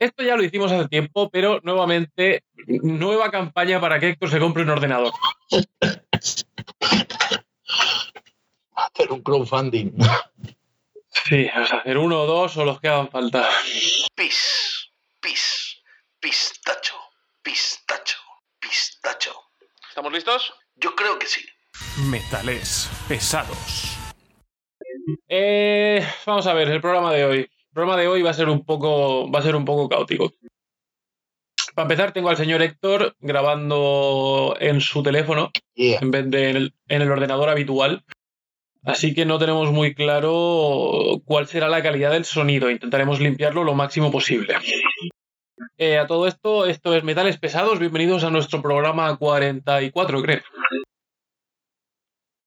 Esto ya lo hicimos hace tiempo, pero nuevamente, nueva campaña para que Héctor se compre un ordenador. Hacer un crowdfunding. Sí, o sea, hacer uno o dos o los que hagan falta. Pis, pis, pistacho, pistacho, pistacho. ¿Estamos listos? Yo creo que sí. Metales pesados. Eh, vamos a ver, el programa de hoy. El programa de hoy va a ser un poco, va a ser un poco caótico. Para empezar, tengo al señor Héctor grabando en su teléfono Yeah. en vez de en el, en el ordenador habitual. Así que no tenemos muy claro cuál será la calidad del sonido. Intentaremos limpiarlo lo máximo posible. Eh, a todo esto, esto es Metales Pesados. Bienvenidos a nuestro programa 44, creo.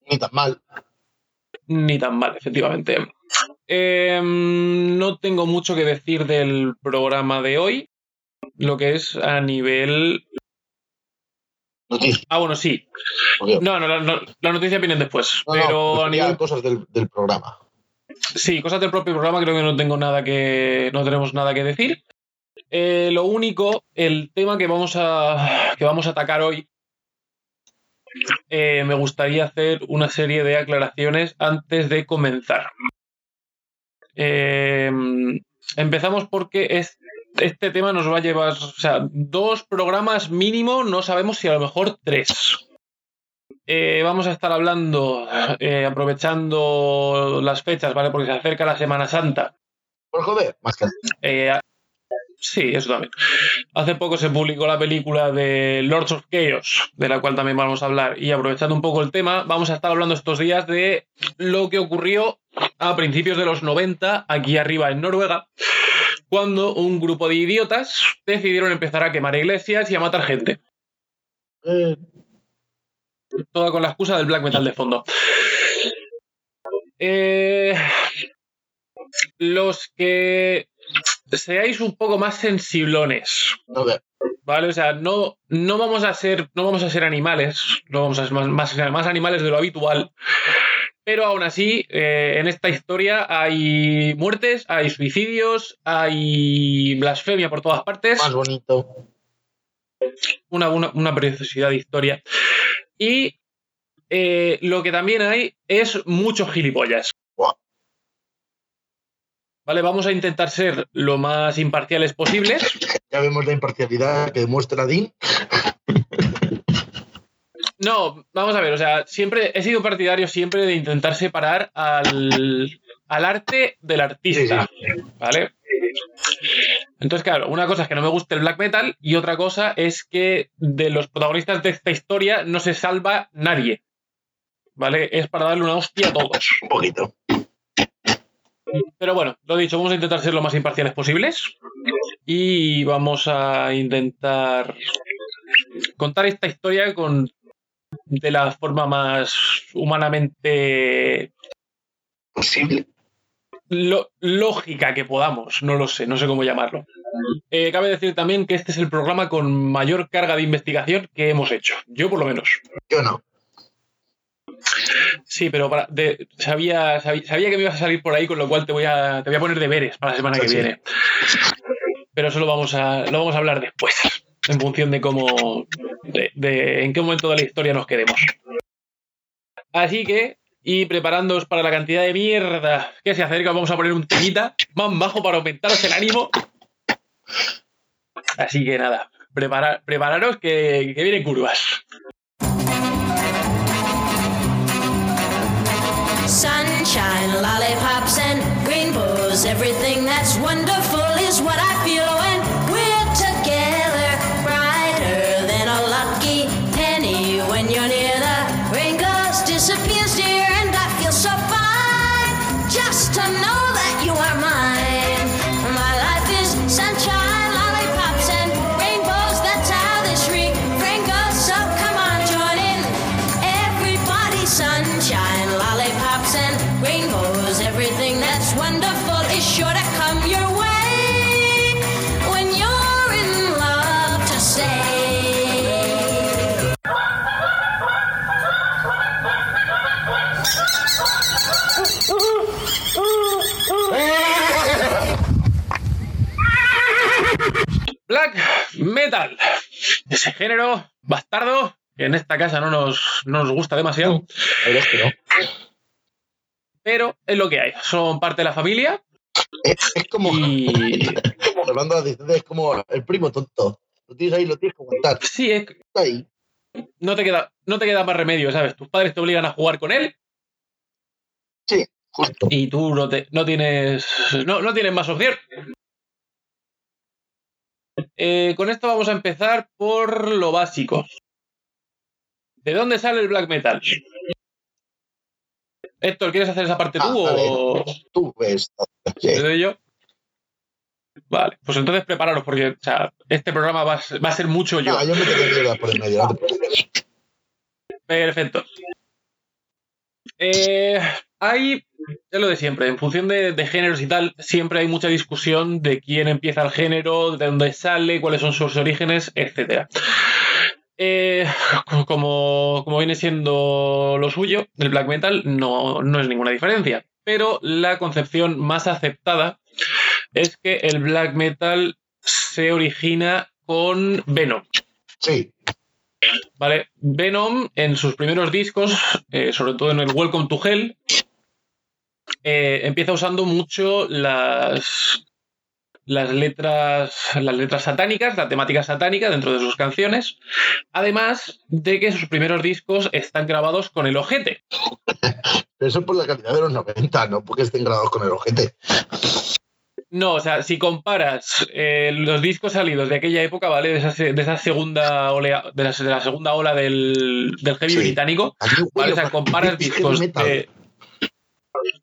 Ni tan mal. Ni tan mal, efectivamente. Eh, no tengo mucho que decir del programa de hoy. Lo que es a nivel. Noticias. Ah, bueno, sí. No, no, no, la noticia viene después. No, no, pero a nivel. cosas del, del programa. Sí, cosas del propio programa, creo que no tengo nada que. no tenemos nada que decir. Eh, lo único, el tema que vamos a. que vamos a atacar hoy. eh, me gustaría hacer una serie de aclaraciones antes de comenzar. Eh, empezamos porque es, este tema nos va a llevar, o sea, dos programas mínimo, no sabemos si a lo mejor tres. Eh, vamos a estar hablando, eh, aprovechando las fechas, ¿vale? Porque se acerca la Semana Santa. Por joder, más que Eh, sí, eso también. Hace poco se publicó la película de Lords of Chaos, de la cual también vamos a hablar. Y aprovechando un poco el tema, vamos a estar hablando estos días de lo que ocurrió a principios de los 90 aquí arriba en Noruega, cuando un grupo de idiotas decidieron empezar a quemar iglesias y a matar gente. Eh, Toda con la excusa del black metal de fondo. Eh, los que seáis un poco más sensiblones, ¿vale? O sea, no, no vamos a ser, no vamos a ser animales, no vamos a ser más, más, más animales de lo habitual. Pero aún así, eh, en esta historia hay muertes, hay suicidios, hay blasfemia por todas partes más bonito. una, una, una preciosidad de historia. Y eh, lo que también hay es muchos gilipollas. Vale, vamos a intentar ser lo más imparciales posibles. Ya vemos la imparcialidad que demuestra Dean. No, vamos a ver, o sea, siempre he sido partidario siempre de intentar separar al, al arte del artista. ¿Vale? Entonces, claro, una cosa es que no me guste el black metal y otra cosa es que de los protagonistas de esta historia no se salva nadie. ¿Vale? Es para darle una hostia a todos. Un poquito. Pero bueno, lo dicho, vamos a intentar ser lo más imparciales posibles y vamos a intentar contar esta historia con de la forma más humanamente Posible. lo- lógica que podamos. No lo sé, no sé cómo llamarlo. Eh, cabe decir también que este es el programa con mayor carga de investigación que hemos hecho. Yo por lo menos. Yo no. Sí, pero para, de- sabía, sabía, sabía que me ibas a salir por ahí, con lo cual te voy a, te voy a poner deberes para la semana que Sí. viene. Pero eso lo vamos a, lo vamos a hablar después, en función de cómo, de, en qué momento de la historia nos quedemos. Así que, y preparándoos para la cantidad de mierda que se acerca, vamos a poner un temita más bajo para aumentaros el ánimo. Así que nada, prepara- prepararos que, que vienen curvas. Sunshine, lollipops, and rainbows. Everything that's wonderful is what I feel Metal. Ese género bastardo que en esta casa no nos, no nos gusta demasiado, es que no. pero es lo que hay. Son parte de la familia Es, es como, y hablando de adicciones, es como el primo tonto. Lo tienes ahí, lo tienes que aguantar. sí, es- Está ahí. no, te queda, no te queda más remedio, ¿sabes? Tus padres te obligan a jugar con él Sí, justo. y tú no, te, no tienes no, no tienes más opción. Eh, con esto vamos a empezar por lo básico. ¿De dónde sale el black metal? Héctor, ¿quieres hacer esa parte tú Ah, vale. o Tú ves. Te yo? Vale, pues entonces prepararos porque o sea, este programa va a, ser- va a ser mucho yo. Ah, yo me mierda por el medio. Perfecto. Eh, hay, es lo de siempre, en función de, de géneros y tal, siempre hay mucha discusión de quién empieza el género, de dónde sale, cuáles son sus orígenes, etc. como, como viene siendo lo suyo, el black metal no, no es ninguna diferencia. Pero la concepción más aceptada es que el black metal se origina con Venom. Sí, ¿Vale? Venom en sus primeros discos, eh, sobre todo en el Welcome to Hell, eh, empieza usando mucho las, las letras, las letras satánicas, la temática satánica dentro de sus canciones, además de que sus primeros discos están grabados con el ojete. pero eso es por la calidad de los 90, no porque estén grabados con el ojete. No, o sea, si comparas eh, los discos salidos de aquella época, ¿vale? De esa, se- de esa segunda olea, de la, de la segunda ola del, del heavy Sí. británico, ¿vale? O sea, comparas discos de...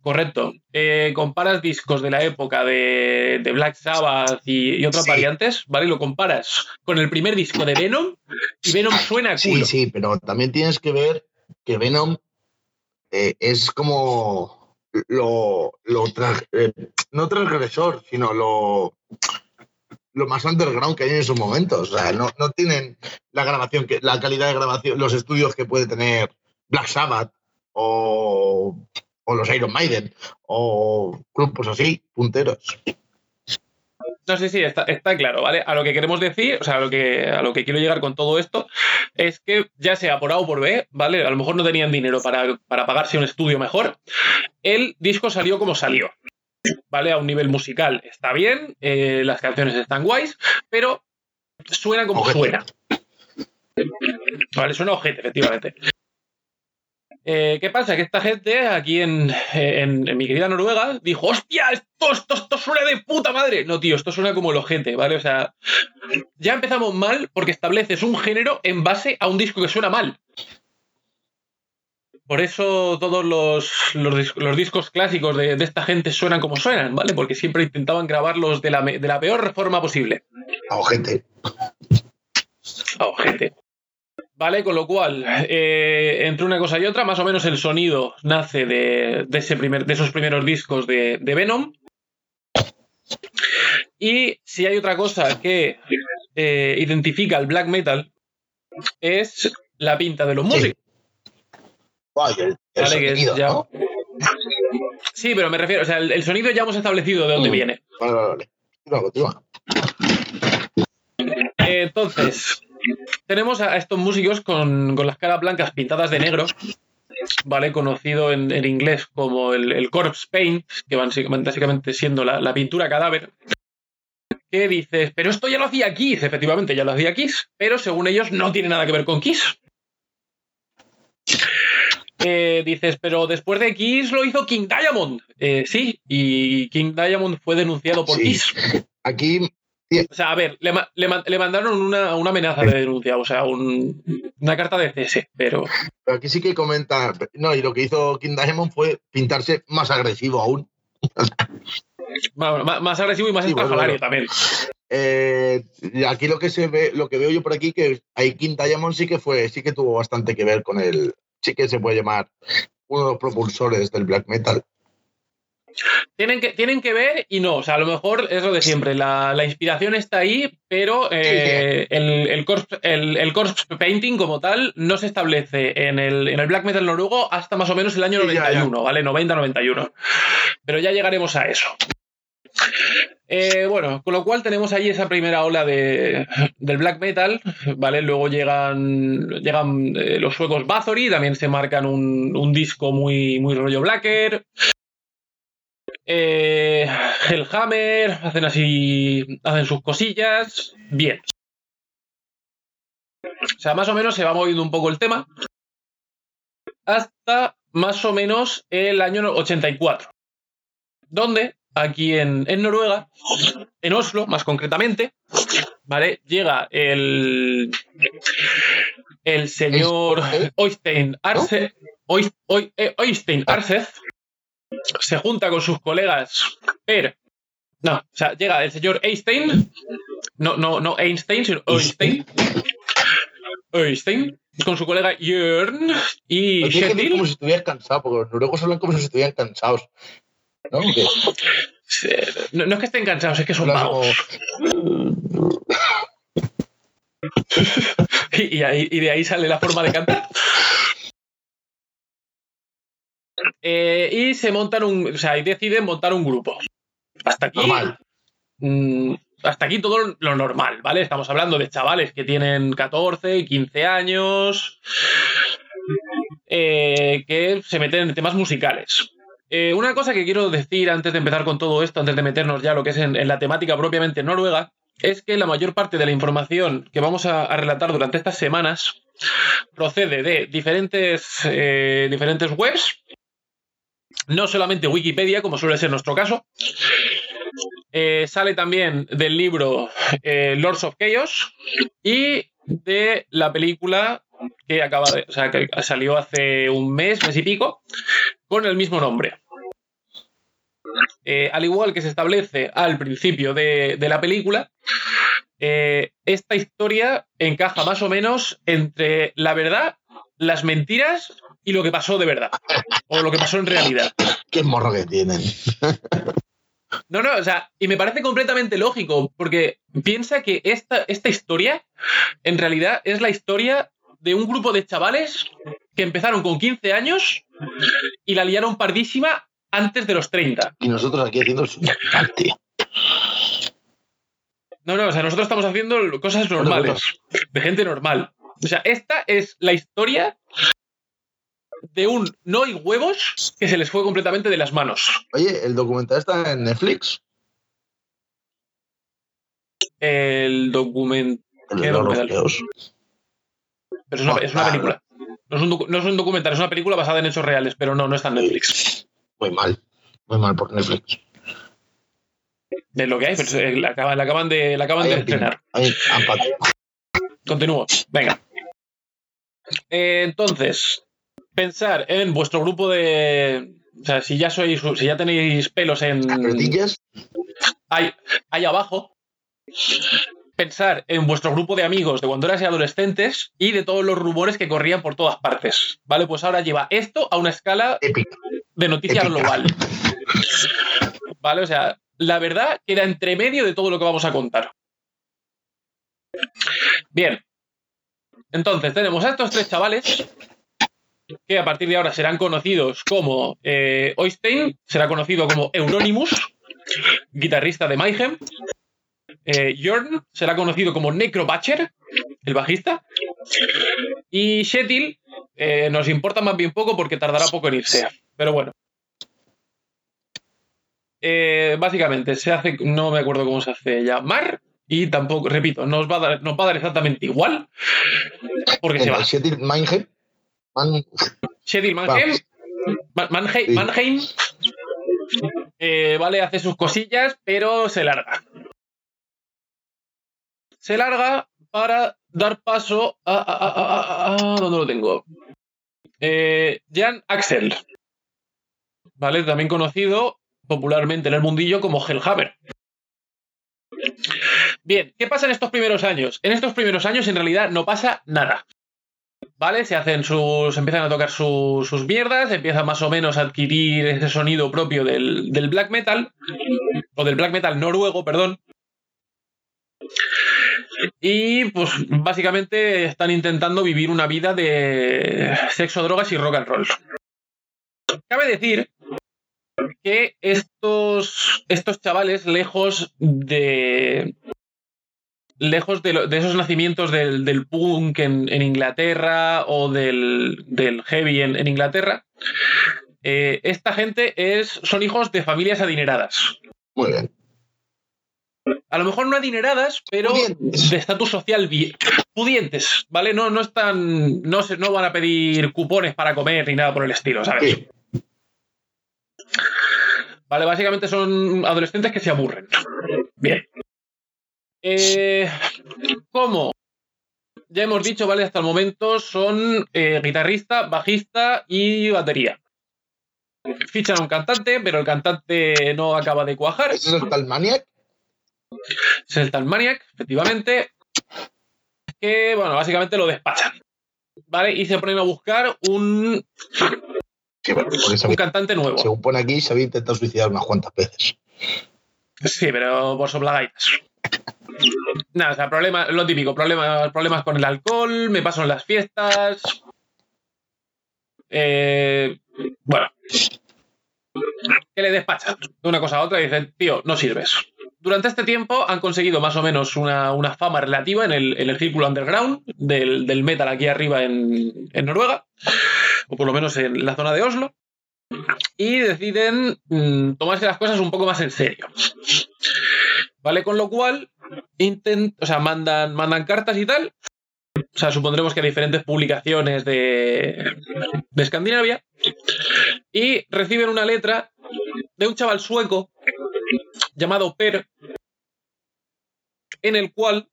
Correcto. Eh, comparas discos de la época de, de Black Sabbath y, y otras Sí. variantes, ¿vale? Lo comparas con el primer disco de Venom y Venom suena a Sí, culo. sí, pero también tienes que ver que Venom eh, es como lo, lo eh, no transgresor, sino lo, lo más underground que hay en esos momentos. O sea, no, no tienen la grabación, que, la calidad de grabación, los estudios que puede tener Black Sabbath o, o los Iron Maiden o grupos así, punteros. No sé si está, está claro, ¿vale? A lo que queremos decir, o sea, a lo que, a lo que quiero llegar con todo esto, es que ya sea por A o por B, ¿vale? A lo mejor no tenían dinero para, para pagarse un estudio mejor. El disco salió como salió, ¿vale? A un nivel musical está bien, eh, las canciones están guays, pero suena como Ojete. suena. Vale, suena ojete, efectivamente. Eh, ¿Qué pasa? Que esta gente aquí en, en- en mi querida Noruega dijo, hostia, esto, esto, esto suena de puta madre. No, tío, esto suena como el ojete, ¿vale? O sea, ya empezamos mal porque estableces un género en base a un disco que suena mal. Por eso todos los, los, dis- los discos clásicos de, de esta gente suenan como suenan, ¿vale? Porque siempre intentaban grabarlos de la, de la peor forma posible. A ojete. a ojete. Vale, con lo cual, eh, entre una cosa y otra, más o menos el sonido nace de, de ese primer, de esos primeros discos de, de Venom. Y si hay otra cosa que eh, identifica el black metal, es la pinta de los Sí. músicos. El Vale, que es ya- ¿no? Sí, pero me refiero, o sea, el, el sonido ya hemos establecido de dónde Mm. viene. Vale, vale, vale. Continúa, continúa. Entonces, tenemos a estos músicos con, con las caras blancas pintadas de negro, ¿vale? Conocido en, en inglés como el, el corpse paint, que básicamente, básicamente siendo la, la pintura cadáver. Que dices, pero esto ya lo hacía Kiss, efectivamente, ya lo hacía Kiss, pero según ellos no tiene nada que ver con Kiss. Eh, dices, pero después de Kiss lo hizo King Diamond. Eh, sí, y King Diamond fue denunciado por Sí. Kiss. Aquí O sea, a ver, le, le ma- le mandaron una, una amenaza de denuncia, o sea, un- una carta de cese, pero Pero aquí sí que comenta. No, y lo que hizo King Diamond fue pintarse más agresivo aún. bueno, más agresivo y más Sí, bueno, estrafalario bueno. también. Eh, y aquí lo que se ve, lo que veo yo por aquí, que ahí King Diamond sí que fue, sí que tuvo bastante que ver con el. Sí que se puede llamar uno de los propulsores del black metal. Tienen que, tienen que ver y no, o sea, a lo mejor es lo de siempre, la, la inspiración está ahí, pero eh, el, el, corpse, el, el corpse painting como tal no se establece en el, en el black metal noruego hasta más o menos el año Sí, ya, 91, ¿vale? 90-91. Pero ya llegaremos a eso. Eh, bueno, con lo cual tenemos ahí esa primera ola de, del black metal, ¿vale? Luego llegan, llegan eh, los suecos Bathory, también se marcan un, un disco muy, muy rollo blacker. Eh, Hellhammer, hacen así, hacen sus cosillas. Bien. O sea, más o menos se va moviendo un poco el tema. Hasta más o menos el año 84. Donde, aquí en, en Noruega, en Oslo más concretamente, ¿vale? Llega el, el señor ¿Eh? Oystein Arce, eh, Oystein Arcez, se junta con sus colegas Per. No, o sea, llega el señor Einstein, no, no, no Einstein, sino Oystein. Oystein, con su colega Jörn y Lo tienes que decir Shetil. como si estuvieras cansado, porque los noruegos hablan como si estuvieran cansados. ¿No? No, no es que estén cansados, es que son vagos. Y, y y de ahí sale la forma de cantar. Eh, y se montan un. O sea, y deciden montar un grupo. Hasta aquí. normal. mm, hasta aquí todo lo normal, ¿vale? Estamos hablando de chavales que tienen 14 y 15 años. eh, que se meten en temas musicales. Eh, una cosa que quiero decir antes de empezar con todo esto, antes de meternos ya lo que es en, en la temática propiamente noruega, es que la mayor parte de la información que vamos a, a relatar durante estas semanas procede de diferentes, eh, diferentes webs, no solamente Wikipedia, como suele ser nuestro caso. Eh, sale también del libro eh, Lords of Chaos y de la película que acaba de, o sea, que salió hace un mes, mes y pico, con el mismo nombre. Eh, al igual que se establece al principio de, la película, esta historia encaja más o menos entre la verdad, las mentiras y lo que pasó de verdad. O lo que pasó en realidad. Qué morro que tienen. No, no, o sea, y me parece completamente lógico, porque piensa que esta, esta historia, en realidad, es la historia de un grupo de chavales que empezaron con 15 años y la liaron pardísima antes de los 30. Y nosotros aquí haciendo el. No, no, o sea, nosotros estamos haciendo cosas normales, de gente normal. O sea, esta es la historia de un no hay huevos que se les fue completamente de las manos. Oye, el documental está en Netflix. El documento. El ¿Qué de Lord of documental? Pero es una, es una Joder. película. No es, un no es un documental, es una película basada en hechos reales, pero no, no está en Netflix. Muy mal. Muy mal por Netflix. De lo que hay, pero la acaban, la acaban de, la acaban de estrenar. Continúo. Venga. Eh, entonces, pensar en vuestro grupo de. O sea, si ya sois, si ya tenéis pelos en. Carretillas. ahí, ahí abajo. Pensar en vuestro grupo de amigos de cuando eras adolescentes y de todos los rumores que corrían por todas partes. ¿Vale? Pues ahora lleva esto a una escala Épica. de noticia Épica. global. ¿Vale? O sea, la verdad queda entre medio de todo lo que vamos a contar. Bien. Entonces, tenemos a estos tres chavales que a partir de ahora serán conocidos como eh, Oystein, será conocido como Euronymous, guitarrista de Mayhem. Eh, Jorn será conocido como Necrobatcher, el bajista. Y Shetil eh, nos importa más bien poco porque tardará poco en irse. Pero bueno. Eh, básicamente, se hace, no me acuerdo cómo se hace llamar. Y tampoco, repito, nos va a dar, nos va a dar exactamente igual. Porque se va. Shetil Mannheim. Man- Mannheim. Ma- Mannheim, Sí. Mannheim, eh, vale, hace sus cosillas, pero se larga. Se larga para dar paso a. a, a- a- a- a- ¿Dónde lo tengo? Eh, Jan Axel. ¿Vale? También conocido popularmente en el mundillo como Hellhammer. Bien, ¿qué pasa en estos primeros años? En estos primeros años en realidad no pasa nada. ¿Vale? Se hacen sus. empiezan a tocar su- sus mierdas, empiezan más o menos a adquirir ese sonido propio del, del black metal. O del black metal noruego, perdón. Y pues básicamente están intentando vivir una vida de sexo, drogas y rock and roll. Cabe decir que estos, estos chavales, lejos de. Lejos de, lo- de esos nacimientos del, del punk en, en Inglaterra o del, del heavy en, en Inglaterra, eh, esta gente es, son hijos de familias adineradas. Muy bien. A lo mejor no adineradas, pero Pudientes. de estatus social bien. Pudientes, ¿vale? No, no están. No, se, no van a pedir cupones para comer ni nada por el estilo, ¿sabes? Sí. Vale, básicamente son adolescentes que se aburren. Bien. Eh, ¿Cómo? Ya hemos dicho, ¿vale? Hasta el momento son eh, guitarrista, bajista y batería. Fichan a un cantante, pero el cantante no acaba de cuajar. ¿Ese es el tal Maniac? Es el tal Maniac, efectivamente. Que, bueno, básicamente lo despachan. ¿Vale? Y se ponen a buscar un, Sí, bueno, un cantante nuevo. según pone aquí, se había intentado suicidar unas cuantas veces. Sí, pero por soplagaitas. Nada, o sea, problema, lo típico, problemas, problemas con el alcohol, me paso en las fiestas. Eh, bueno. Que le despachan de una cosa a otra y dicen, tío, no sirves. Durante este tiempo han conseguido más o menos una, una fama relativa en el, círculo underground del, metal aquí arriba en, en Noruega, o por lo menos en la zona de Oslo, y deciden mm, tomarse las cosas un poco más en serio. ¿Vale? Con lo cual, intent o sea, mandan, mandan cartas y tal. O sea, supondremos que a diferentes publicaciones de, de Escandinavia. Y reciben una letra de un chaval sueco llamado Per, en el cual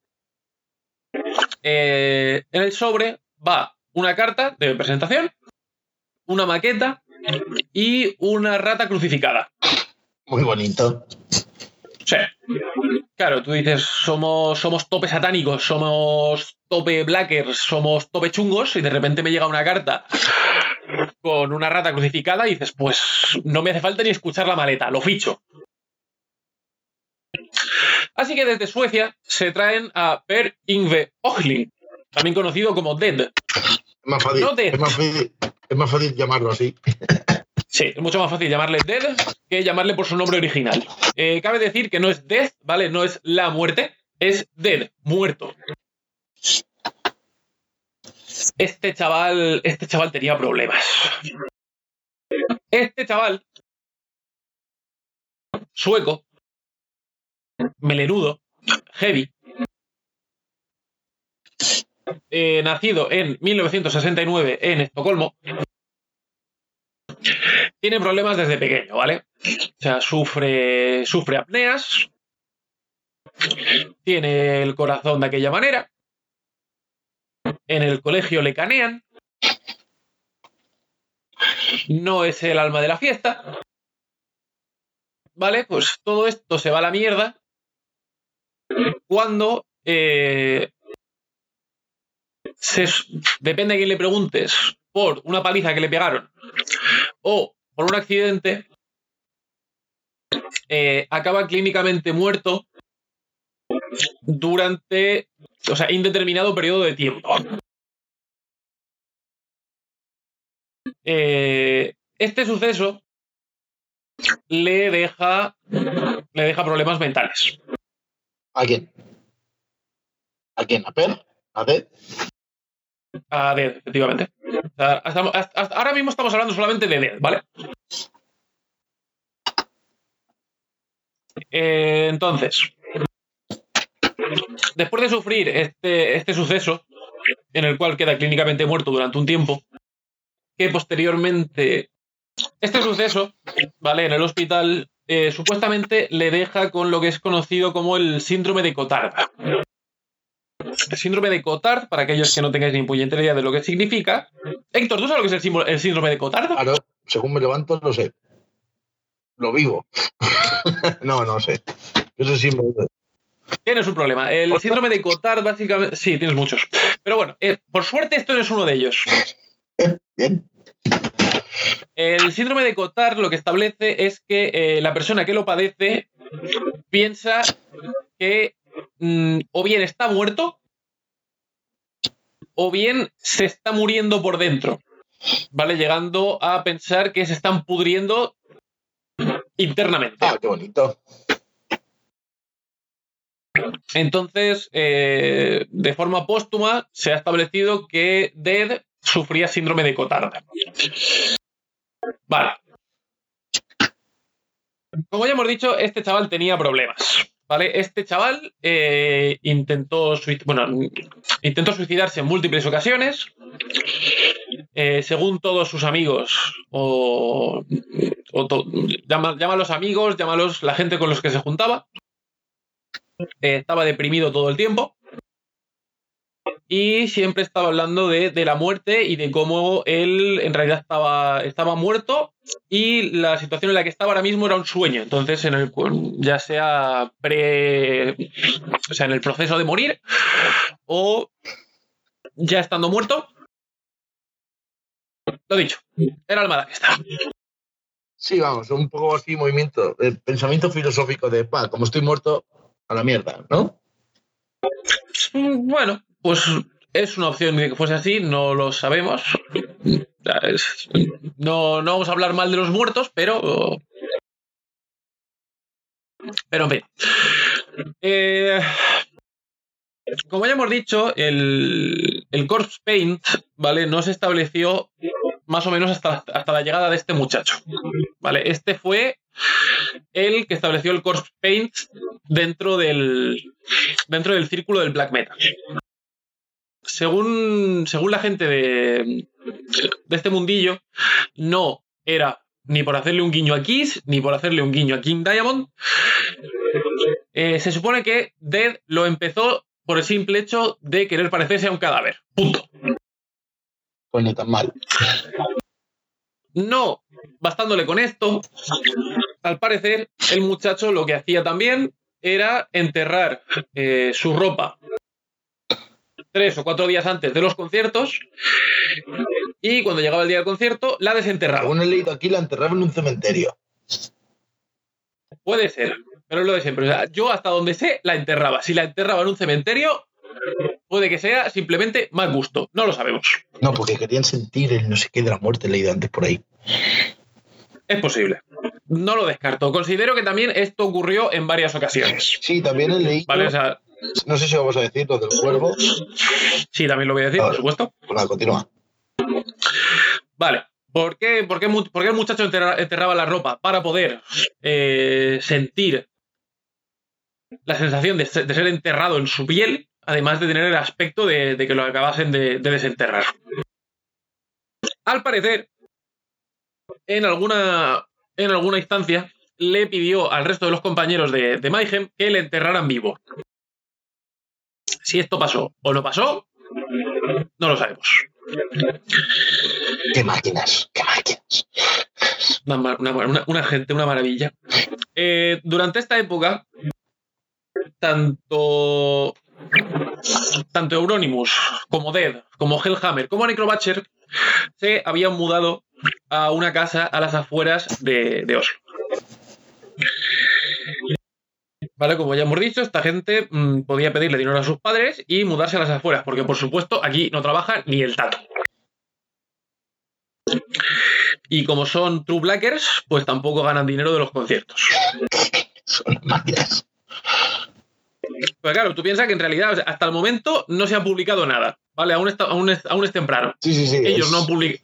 eh, en el sobre va una carta de presentación, una maqueta y una rata crucificada. Muy bonito. Sí. Claro, tú dices, somos, somos tope satánicos, somos tope blackers, somos tope chungos, y de repente me llega una carta con una rata crucificada y dices, pues no me hace falta ni escuchar la maleta, lo ficho. Así que desde Suecia se traen a Per Ingve Ogling, también conocido como Dead. Es más fácil, No te- es más fácil, es más fácil llamarlo así. Sí, es mucho más fácil llamarle Dead que llamarle por su nombre original. Eh, cabe decir que no es Death, ¿vale? No es la muerte, es Dead, muerto. Este chaval, este chaval tenía problemas. Este chaval, sueco, melenudo, heavy, eh, nacido en 1969 en Estocolmo, tiene problemas desde pequeño, ¿vale? O sea, sufre, sufre apneas, tiene el corazón de aquella manera, en el colegio le canean, no es el alma de la fiesta, ¿vale? Pues todo esto se va a la mierda cuando eh, se, depende a quién le preguntes por una paliza que le pegaron o por un accidente, eh, acaba clínicamente muerto durante, o sea, indeterminado periodo de tiempo. Eh, este suceso le deja, le deja problemas mentales. ¿A quién? ¿A quién? ¿A Per? ¿A Dead? A Dead, efectivamente. Ahora mismo estamos hablando solamente de Dead, ¿vale? Eh, entonces, después de sufrir este, este suceso, en el cual queda clínicamente muerto durante un tiempo, que posteriormente este suceso, ¿vale? En el hospital, eh, supuestamente le deja con lo que es conocido como el síndrome de Cotard. El síndrome de Cotard, para aquellos que no tengáis ni puñetera idea de lo que significa. Héctor, ¿tú sabes lo que es el, símbolo- el síndrome de Cotard? Claro, según me levanto, lo sé. Lo vivo. no, no sé. Eso sí me... Tienes un problema. El síndrome de Cotard, básicamente. Sí, tienes muchos. Pero bueno, eh, por suerte, esto no es uno de ellos. Bien. El síndrome de Cotard lo que establece es que eh, la persona que lo padece piensa que mm, o bien está muerto o bien se está muriendo por dentro. ¿Vale? Llegando a pensar que se están pudriendo internamente. Ah, qué bonito. Entonces, eh, de forma póstuma, se ha establecido que Dead sufría síndrome de Cotard. Vale. Como ya hemos dicho, este chaval tenía problemas. ¿Vale? Este chaval eh, intentó, bueno, intentó suicidarse en múltiples ocasiones. Eh, según todos sus amigos, o, o llama- llámalos amigos, llámalos la gente con los que se juntaba, eh, estaba deprimido todo el tiempo y siempre estaba hablando de, de la muerte y de cómo él en realidad estaba, estaba muerto y la situación en la que estaba ahora mismo era un sueño. Entonces, en el, ya sea pre. O sea, en el proceso de morir o ya estando muerto. Lo dicho, era el Madagascar. Sí, vamos, un poco así movimiento, el pensamiento filosófico de, pa, como estoy muerto, a la mierda, ¿no? Mm, Bueno, pues es una opción que fuese así, no lo sabemos. No, no vamos a hablar mal de los muertos, pero. Pero en fin. Eh, como ya hemos dicho, el, el Corpse Paint, ¿vale? No se estableció más o menos hasta, hasta la llegada de este muchacho. ¿Vale? Este fue el que estableció el Corpse Paint dentro del, dentro del círculo del black metal. Según, según la gente de, de este mundillo, no era ni por hacerle un guiño a Kiss, ni por hacerle un guiño a King Diamond. Eh, se supone que Dead lo empezó por el simple hecho de querer parecerse a un cadáver. Punto. Pues ni tan mal. No bastándole con esto, al parecer, el muchacho lo que hacía también era enterrar eh, su ropa tres o cuatro días antes de los conciertos y cuando llegaba el día del concierto la desenterraba. Según he leído aquí, la enterraban en un cementerio. Puede ser, pero es lo de siempre. O sea, yo hasta donde sé la enterraba. Si la enterraba en un cementerio, puede que sea simplemente mal gusto. No lo sabemos. No, porque querían sentir el no sé qué de la muerte, leído antes por ahí. Es posible. No lo descarto. Considero que también esto ocurrió en varias ocasiones. Sí, también he leído, ¿Vale? O sea, no sé si vamos a decir lo del cuervo. sí, también lo voy a decir, por supuesto. Pues nada, continúa. Vale. ¿Por qué, por qué por qué el muchacho enterra- enterraba la ropa? Para poder eh, sentir la sensación de, ser- de ser enterrado en su piel, además de tener el aspecto de, de que lo acabasen de, de desenterrar. Al parecer, en alguna, en alguna instancia, le pidió al resto de los compañeros de, de Mayhem que le enterraran vivo. Si esto pasó o no pasó, no lo sabemos. Qué máquinas, qué máquinas. Una, ma- una- una- una gente, una maravilla. Eh, durante esta época, tanto, tanto Euronymous como Dead, como Hellhammer, como Necrobatcher se habían mudado a una casa a las afueras de, de Oslo. Vale, como ya hemos dicho, esta gente mm, podía pedirle dinero a sus padres y mudarse a las afueras, porque por supuesto aquí no trabaja ni el tato. Y como son True Blackers, pues tampoco ganan dinero de los conciertos. Son máquinas. Pero claro, tú piensas que en realidad o sea, hasta el momento no se ha publicado nada, ¿vale? Aún, está, aún, es, aún es temprano. Sí, sí, sí. Ellos es- no han, public-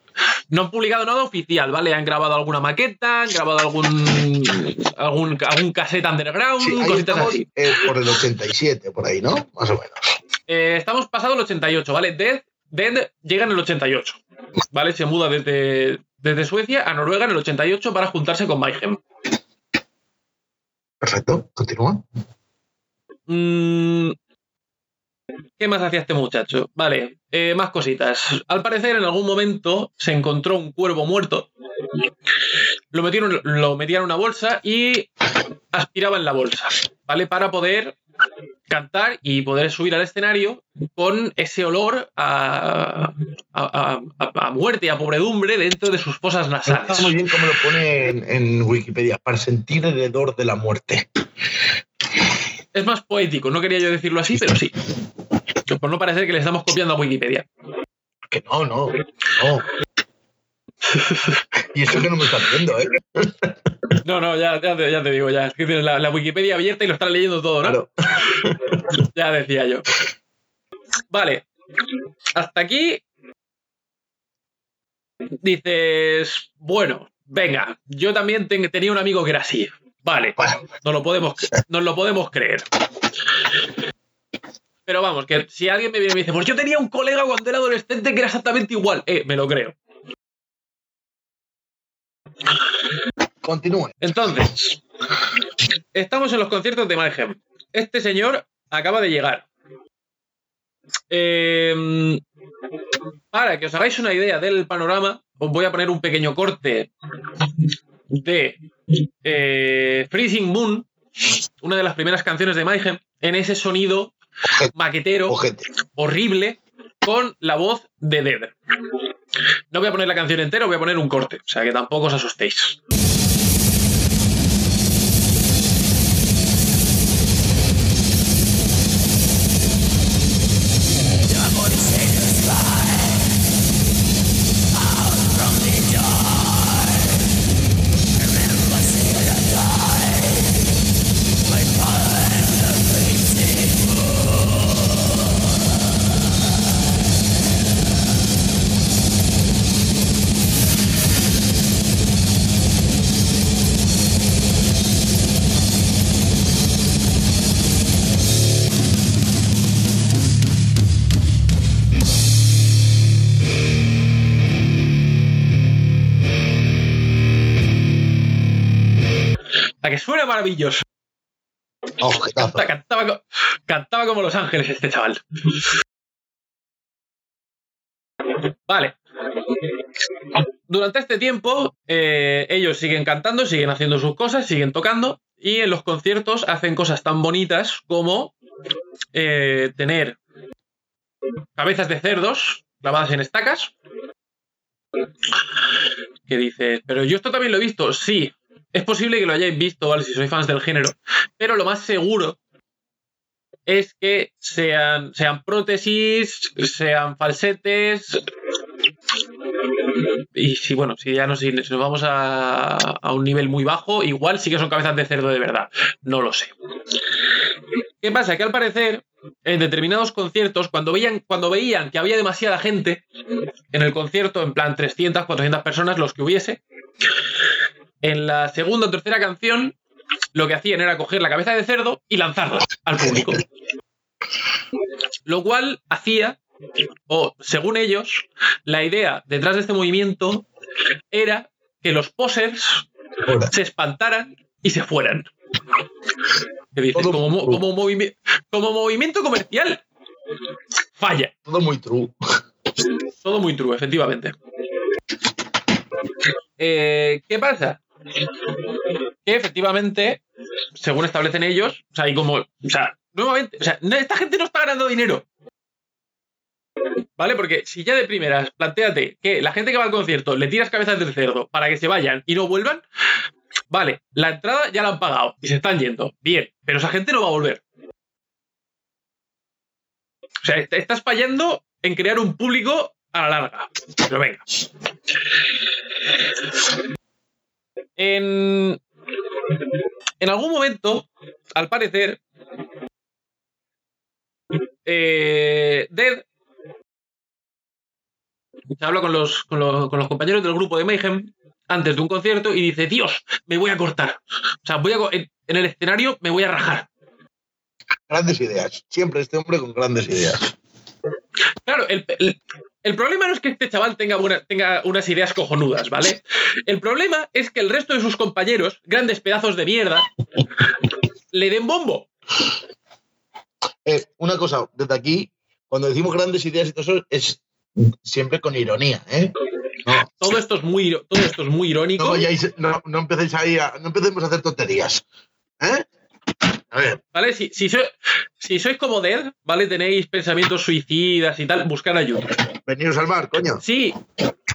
no han publicado nada oficial, ¿vale? Han grabado alguna maqueta, han grabado algún algún, algún cassette underground, Sí, ahí cositas estamos así. eh, por el 87, por ahí, ¿no? Más o menos. Eh, estamos pasado el 88, ¿vale? Dead, Dead llega en el 88, ¿vale? Se muda desde, desde Suecia a Noruega en el 88 para juntarse con Mayhem. Perfecto, continúa. Mm, ¿Qué más hacía este muchacho? Vale, eh, más cositas. Al parecer, en algún momento se encontró un cuervo muerto. Lo metieron, lo metían en una bolsa y aspiraba en la bolsa, ¿vale? Para poder cantar y poder subir al escenario con ese olor a, a, a- a muerte y a pobredumbre dentro de sus fosas nasales. muy bien cómo lo pone en, en Wikipedia, para sentir el hedor de la muerte. Es más poético, no quería yo decirlo así, pero sí. Por no parecer que le estamos copiando a Wikipedia. Que no, no, no. y eso que no me está viendo, ¿eh? No, no, ya, ya, te, ya te digo, ya. Es que tienes la, la Wikipedia abierta y lo estás leyendo todo, ¿no? Claro. Ya decía yo. Vale. Hasta aquí. Dices, bueno, venga, yo también ten- tenía un amigo que era así. Vale, Bueno, nos lo podemos, nos lo podemos creer. Pero vamos, que si alguien me viene y me dice, pues yo tenía un colega cuando era adolescente que era exactamente igual. Eh, me lo creo. continúe. Entonces, estamos en los conciertos de Mayhem. Este señor acaba de llegar. Eh, para que os hagáis una idea del panorama, os voy a poner un pequeño corte de eh, Freezing Moon, una de las primeras canciones de Mayhem, en ese sonido maquetero Ojete. horrible con la voz de Dead. No voy a poner la canción entera, voy a poner un corte, o sea que tampoco os asustéis. Que suena maravilloso. Ojetazo. Canta- Cantaba, co- cantaba como Los Ángeles este chaval. Vale. Durante este tiempo, eh, ellos siguen cantando, siguen haciendo sus cosas, siguen tocando y en los conciertos hacen cosas tan bonitas como eh, tener cabezas de cerdos clavadas en estacas. Que dices, pero yo esto también lo he visto. Sí, es posible que lo hayáis visto, ¿vale? Si sois fans del género. Pero lo más seguro es que sean, sean prótesis, sean falsetes. Y si, bueno, si ya nos, si nos vamos a, a un nivel muy bajo, igual sí que son cabezas de cerdo de verdad. No lo sé. ¿Qué pasa? Que al parecer, en determinados conciertos, cuando veían, cuando veían que había demasiada gente en el concierto, en plan 300, 400 personas, los que hubiese, en la segunda o tercera canción, lo que hacían era coger la cabeza de cerdo y lanzarla al público. Lo cual hacía, o según ellos, la idea detrás de este movimiento era que los posers se espantaran y se fueran. Dices, Todo como, como, movimi- como movimiento comercial, falla. Todo muy true. Todo muy true, efectivamente. Eh, ¿Qué pasa? Que efectivamente, según establecen ellos, o sea, y como, o sea, nuevamente, o sea, esta gente no está ganando dinero. ¿Vale? Porque si ya de primeras, planteate que la gente que va al concierto le tiras cabezas del cerdo para que se vayan y no vuelvan, vale, la entrada ya la han pagado y se están yendo. Bien, pero esa gente no va a volver. O sea, est- estás fallando en crear un público a la larga. Pero venga. En, en algún momento, al parecer, eh, Dead se habla con los, con, los, con los compañeros del grupo de Mayhem antes de un concierto y dice, Dios, me voy a cortar. O sea, voy a, en, en el escenario me voy a rajar. Grandes ideas. Siempre este hombre con grandes ideas. Claro, el, el- el problema no es que este chaval tenga, buena- tenga unas ideas cojonudas, ¿vale? El problema es que el resto de sus compañeros, grandes pedazos de mierda, le den bombo. Eh, una cosa, desde aquí, cuando decimos grandes ideas y todo eso, es siempre con ironía, ¿eh? No, Todo esto es muy, todo esto es muy irónico. no, vayáis- no, no empecéis ahí a, no empecemos a hacer tonterías. ¿Eh? A ver, ¿Vale? Si, si sois como Dead, ¿vale? Tenéis pensamientos suicidas y tal, buscar ayuda. veniros al mar, coño. Sí,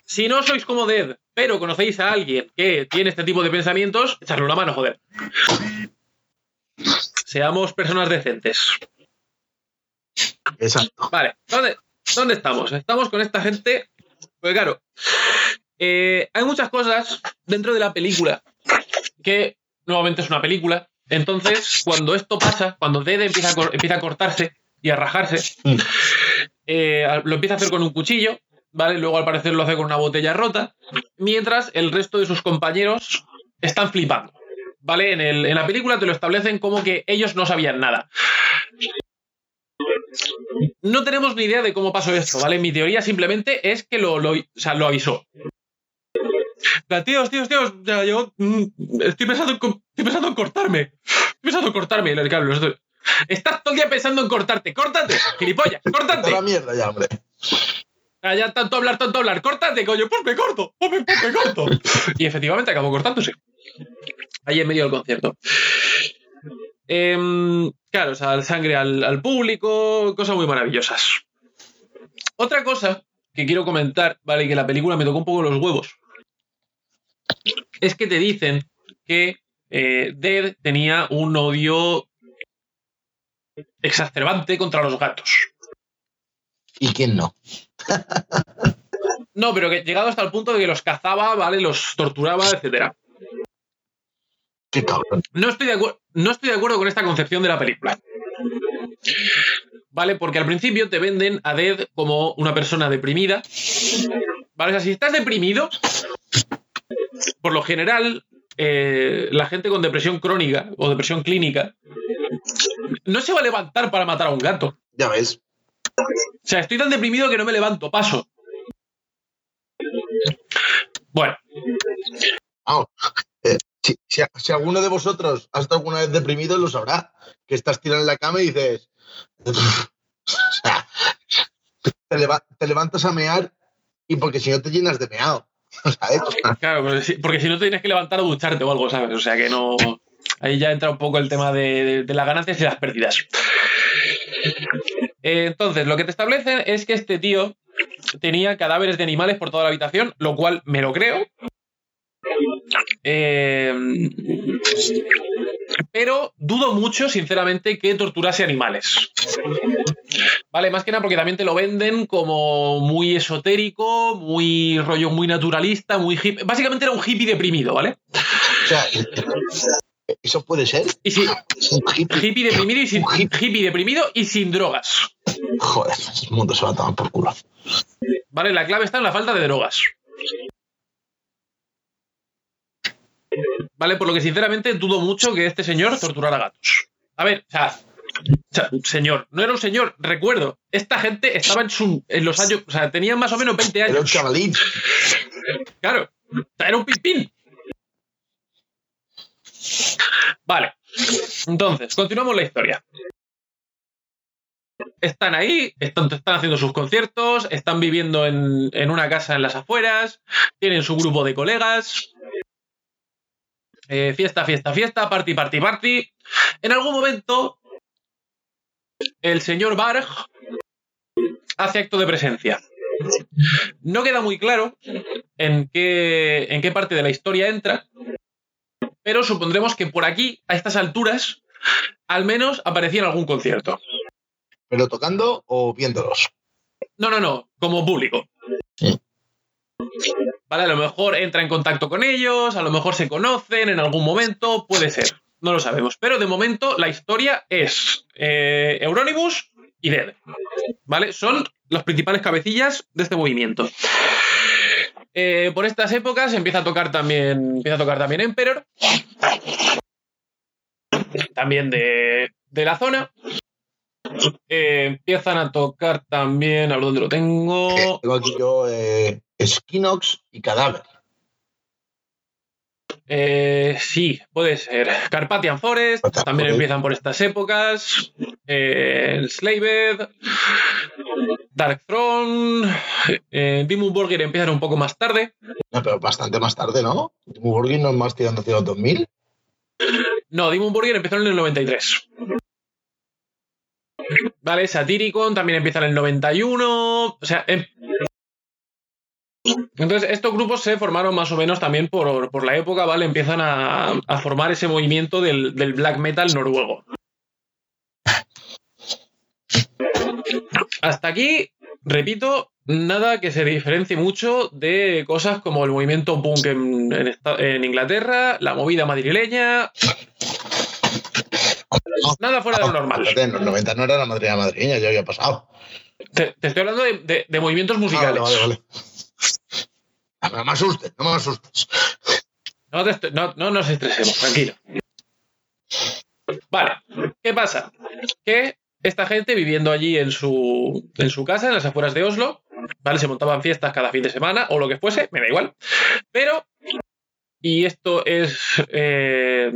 si no sois como Dead, pero conocéis a alguien que tiene este tipo de pensamientos, echarle una mano, joder. Seamos personas decentes. Exacto. Vale, ¿dónde, dónde estamos? Estamos con esta gente. Pues claro, eh, hay muchas cosas dentro de la película que nuevamente es una película. Entonces, cuando esto pasa, cuando Dede empieza a, cor- empieza a cortarse y a rajarse, Mm. eh, lo empieza a hacer con un cuchillo, ¿vale? Luego al parecer lo hace con una botella rota, mientras el resto de sus compañeros están flipando. ¿Vale? En, el- en la película te lo establecen como que ellos no sabían nada. No tenemos ni idea de cómo pasó esto, ¿vale? Mi teoría simplemente es que lo, lo- o sea, lo avisó. Tíos, tíos, tíos, ya, yo mm, estoy, pensando en, estoy pensando en cortarme. Estoy pensando en cortarme. Y le claro, los dos, Estás todo el día pensando en cortarte. ¡Córtate! ¡Gilipollas! ¡Córtate! La mierda ya, hombre. Ya tanto hablar, tanto hablar. ¡Córtate, coño! ¡Pues me corto! ¡Pues me, pues me corto! Y efectivamente acabó cortándose. Ahí en medio del concierto. Em, claro, o sea, sangre al, al público, cosas muy maravillosas. Otra cosa que quiero comentar, ¿vale? Que la película me tocó un poco los huevos. Es que te dicen que eh, Dead tenía un odio exacerbante contra los gatos. ¿Y quién no? No, pero que llegado hasta el punto de que los cazaba, ¿vale? Los torturaba, etcétera. Qué cabrón. No estoy, de no estoy de acuerdo con esta concepción de la película. ¿Vale? Porque al principio te venden a Dead como una persona deprimida. ¿Vale? O sea, si estás deprimido, por lo general, eh, la gente con depresión crónica o depresión clínica no se va a levantar para matar a un gato. Ya ves. O sea, estoy tan deprimido que no me levanto, paso. Bueno, Vamos. eh, si, si- si alguno de vosotros ha estado alguna vez deprimido, lo sabrá. Que estás tirado en la cama y dices. o sea, te, leva- te levantas a mear y porque si no te llenas de meado. Claro, porque si, no te tienes que levantar a ducharte o algo, ¿sabes? O sea que no. Ahí ya entra un poco el tema de las ganancias y las pérdidas. Eh, Entonces, lo que te establecen es que este tío tenía cadáveres de animales por toda la habitación, lo cual me lo creo. Eh, pero dudo mucho, sinceramente, que torturase animales. Vale, más que nada porque también te lo venden como muy esotérico, muy rollo, muy naturalista, muy hippie. Básicamente era un hippie deprimido, ¿vale? O sea, ¿eso puede ser? Y Un hippie. hippie deprimido y sin, Un hippie. hippie deprimido y sin drogas. Joder, el mundo se va a tomar por culo. ¿Vale? La clave está en la falta de drogas. ¿Vale? Por lo que sinceramente dudo mucho que este señor torturara gatos. A ver, o sea, o sea, señor, no era un señor, recuerdo, esta gente estaba en, su, en los años, o sea, tenían más o menos 20 Era un años. chavalín. Claro, era un pipín. Vale, entonces, continuamos la historia. Están ahí, están, están haciendo sus conciertos, están viviendo en, en una casa en las afueras, tienen su grupo de colegas. Eh, fiesta, fiesta, fiesta, party, party, party. En algún momento, el señor Barg hace acto de presencia. No queda muy claro en qué, en qué parte de la historia entra, pero supondremos que por aquí, a estas alturas, al menos aparecía en algún concierto. ¿Pero tocando o viéndolos? No, no, no, como público. Sí. Vale, a lo mejor entra en contacto con ellos, a lo mejor se conocen en algún momento, puede ser, no lo sabemos. Pero de momento la historia es eh, Euronymous y Dead. ¿Vale? Son los principales cabecillas de este movimiento. Eh, por estas épocas empieza a tocar también. Empieza a tocar también Emperor. También de, de la zona. Eh, empiezan a tocar también. A ver dónde lo tengo. tengo aquí yo eh, Skinox y Cadáver. Eh, sí, puede ser. Carpathian Forest. Carpathian También Forest. empiezan por estas épocas. Eh, Slaved. Dark Throne. Eh, Dimmu Borgir empiezan un poco más tarde. No, pero bastante más tarde, ¿no? Borgir no es más tirando hacia los 2000. No, Burger empezó en el 93. Vale, Satyricon también empieza en el 91. O sea, em- entonces estos grupos se formaron más o menos también por, por la época, ¿vale? Empiezan a, a formar ese movimiento del, del black metal noruego. Hasta aquí, repito, nada que se diferencie mucho de cosas como el movimiento punk en, en Inglaterra, la movida madrileña. Nada fuera de lo normal. En los 90 no era la madrina madrileña, ya había pasado. Te, te estoy hablando de, de- de movimientos Ah, musicales. vale, vale, vale. No me asustes, no me asustes. No, te no, no nos estresemos, tranquilo. Vale, ¿qué pasa? Que esta gente viviendo allí en su, en su casa, en las afueras de Oslo, ¿vale? Se montaban fiestas cada fin de semana o lo que fuese, me da igual. Pero, y esto es, eh,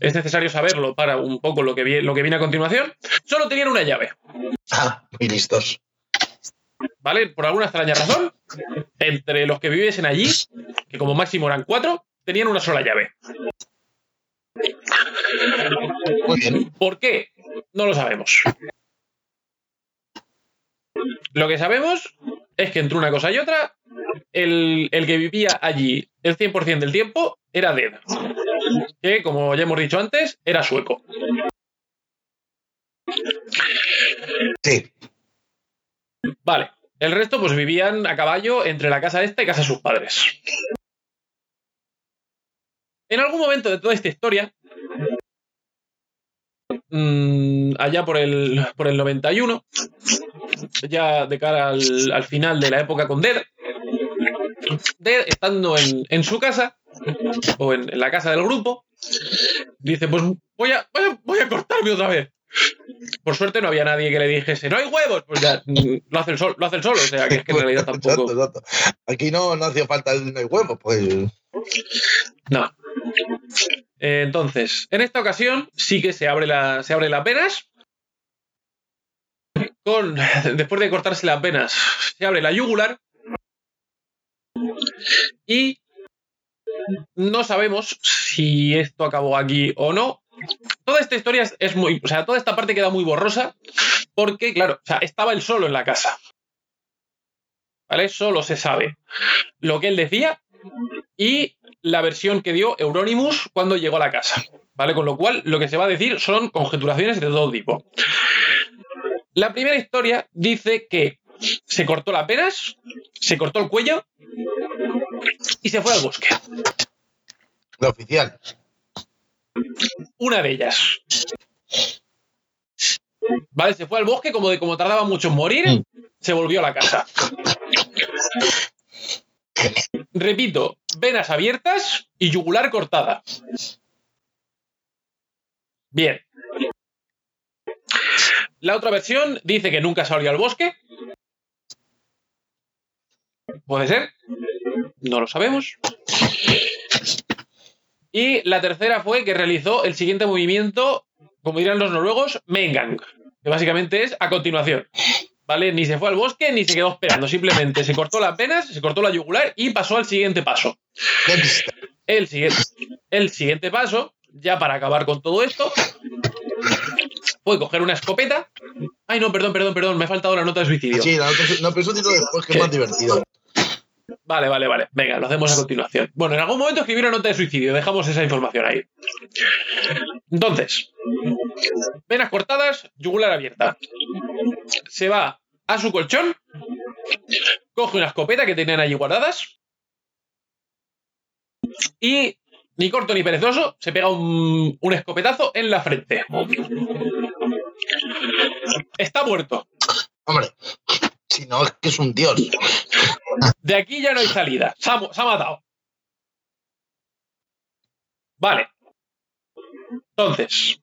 es necesario saberlo para un poco lo que, vi- lo que viene a continuación, solo tenían una llave, Ah, muy listos. ¿Vale? Por alguna extraña razón, entre los que viviesen allí, que como máximo eran cuatro, tenían una sola llave. Muy bien. ¿Por qué? No lo sabemos. Lo que sabemos es que entre una cosa y otra, el, el que vivía allí el 100% del tiempo era Dead. Que, como ya hemos dicho antes, era sueco. Sí. Vale. El resto, pues vivían a caballo entre la casa esta y casa de sus padres. En algún momento de toda esta historia, mm, allá por el, por el 91, ya de cara al, al final de la época con Dead, Dead, estando en, en su casa, o en, en la casa del grupo, dice, pues voy a, voy a, voy a cortarme otra vez. Por suerte no había nadie que le dijese, no hay huevos, pues ya mm, lo hace el sol, lo hace el solo, o sea que es que en realidad tampoco. Exacto, exacto. Aquí no, no hacía falta el no hay huevo, pues. No. Eh, Entonces, en esta ocasión sí que se abre la, se abre las venas. Con, después de cortarse las venas, se abre la yugular. Y no sabemos si esto acabó aquí o no. Toda esta historia es, muy. O sea, toda esta parte queda muy borrosa. Porque, claro, estaba él solo en la casa. ¿Vale? Solo se sabe lo que él decía y la versión que dio Euronymous cuando llegó a la casa. ¿Vale? Con lo cual, lo que se va a decir son conjeturaciones de todo tipo. La primera historia dice que se cortó las venas, se cortó el cuello y se fue al bosque. La oficial. Una de ellas. ¿Vale? Se fue al bosque, como, de, como tardaba mucho en morir, Mm. se volvió a la casa. Repito, venas abiertas y yugular cortada. Bien. La otra versión dice que nunca salió al bosque. ¿Puede ser? No lo sabemos. Y la tercera fue que realizó el siguiente movimiento, como dirán los noruegos, Mengang, que básicamente es a continuación. ¿Vale? Ni se fue al bosque ni se quedó esperando, simplemente se cortó las venas, se cortó la yugular y pasó al siguiente paso. El siguiente, el siguiente paso, ya para acabar con todo esto, fue coger una escopeta. Ay, no, perdón, perdón, perdón, me ha faltado la nota de suicidio. Sí, no, no, pero eso después, que es más divertido. Vale, vale, vale. Venga, lo hacemos a continuación. Bueno, en algún momento escribí una nota de suicidio, dejamos esa información ahí. Entonces, venas cortadas, yugular abierta. Se va a su colchón, coge una escopeta que tenían allí guardadas y, ni corto ni perezoso, se pega un, un escopetazo en la frente. Está muerto. Hombre, si no, es que es un dios. De aquí ya no hay salida. Se ha, se ha matado. Vale. Entonces,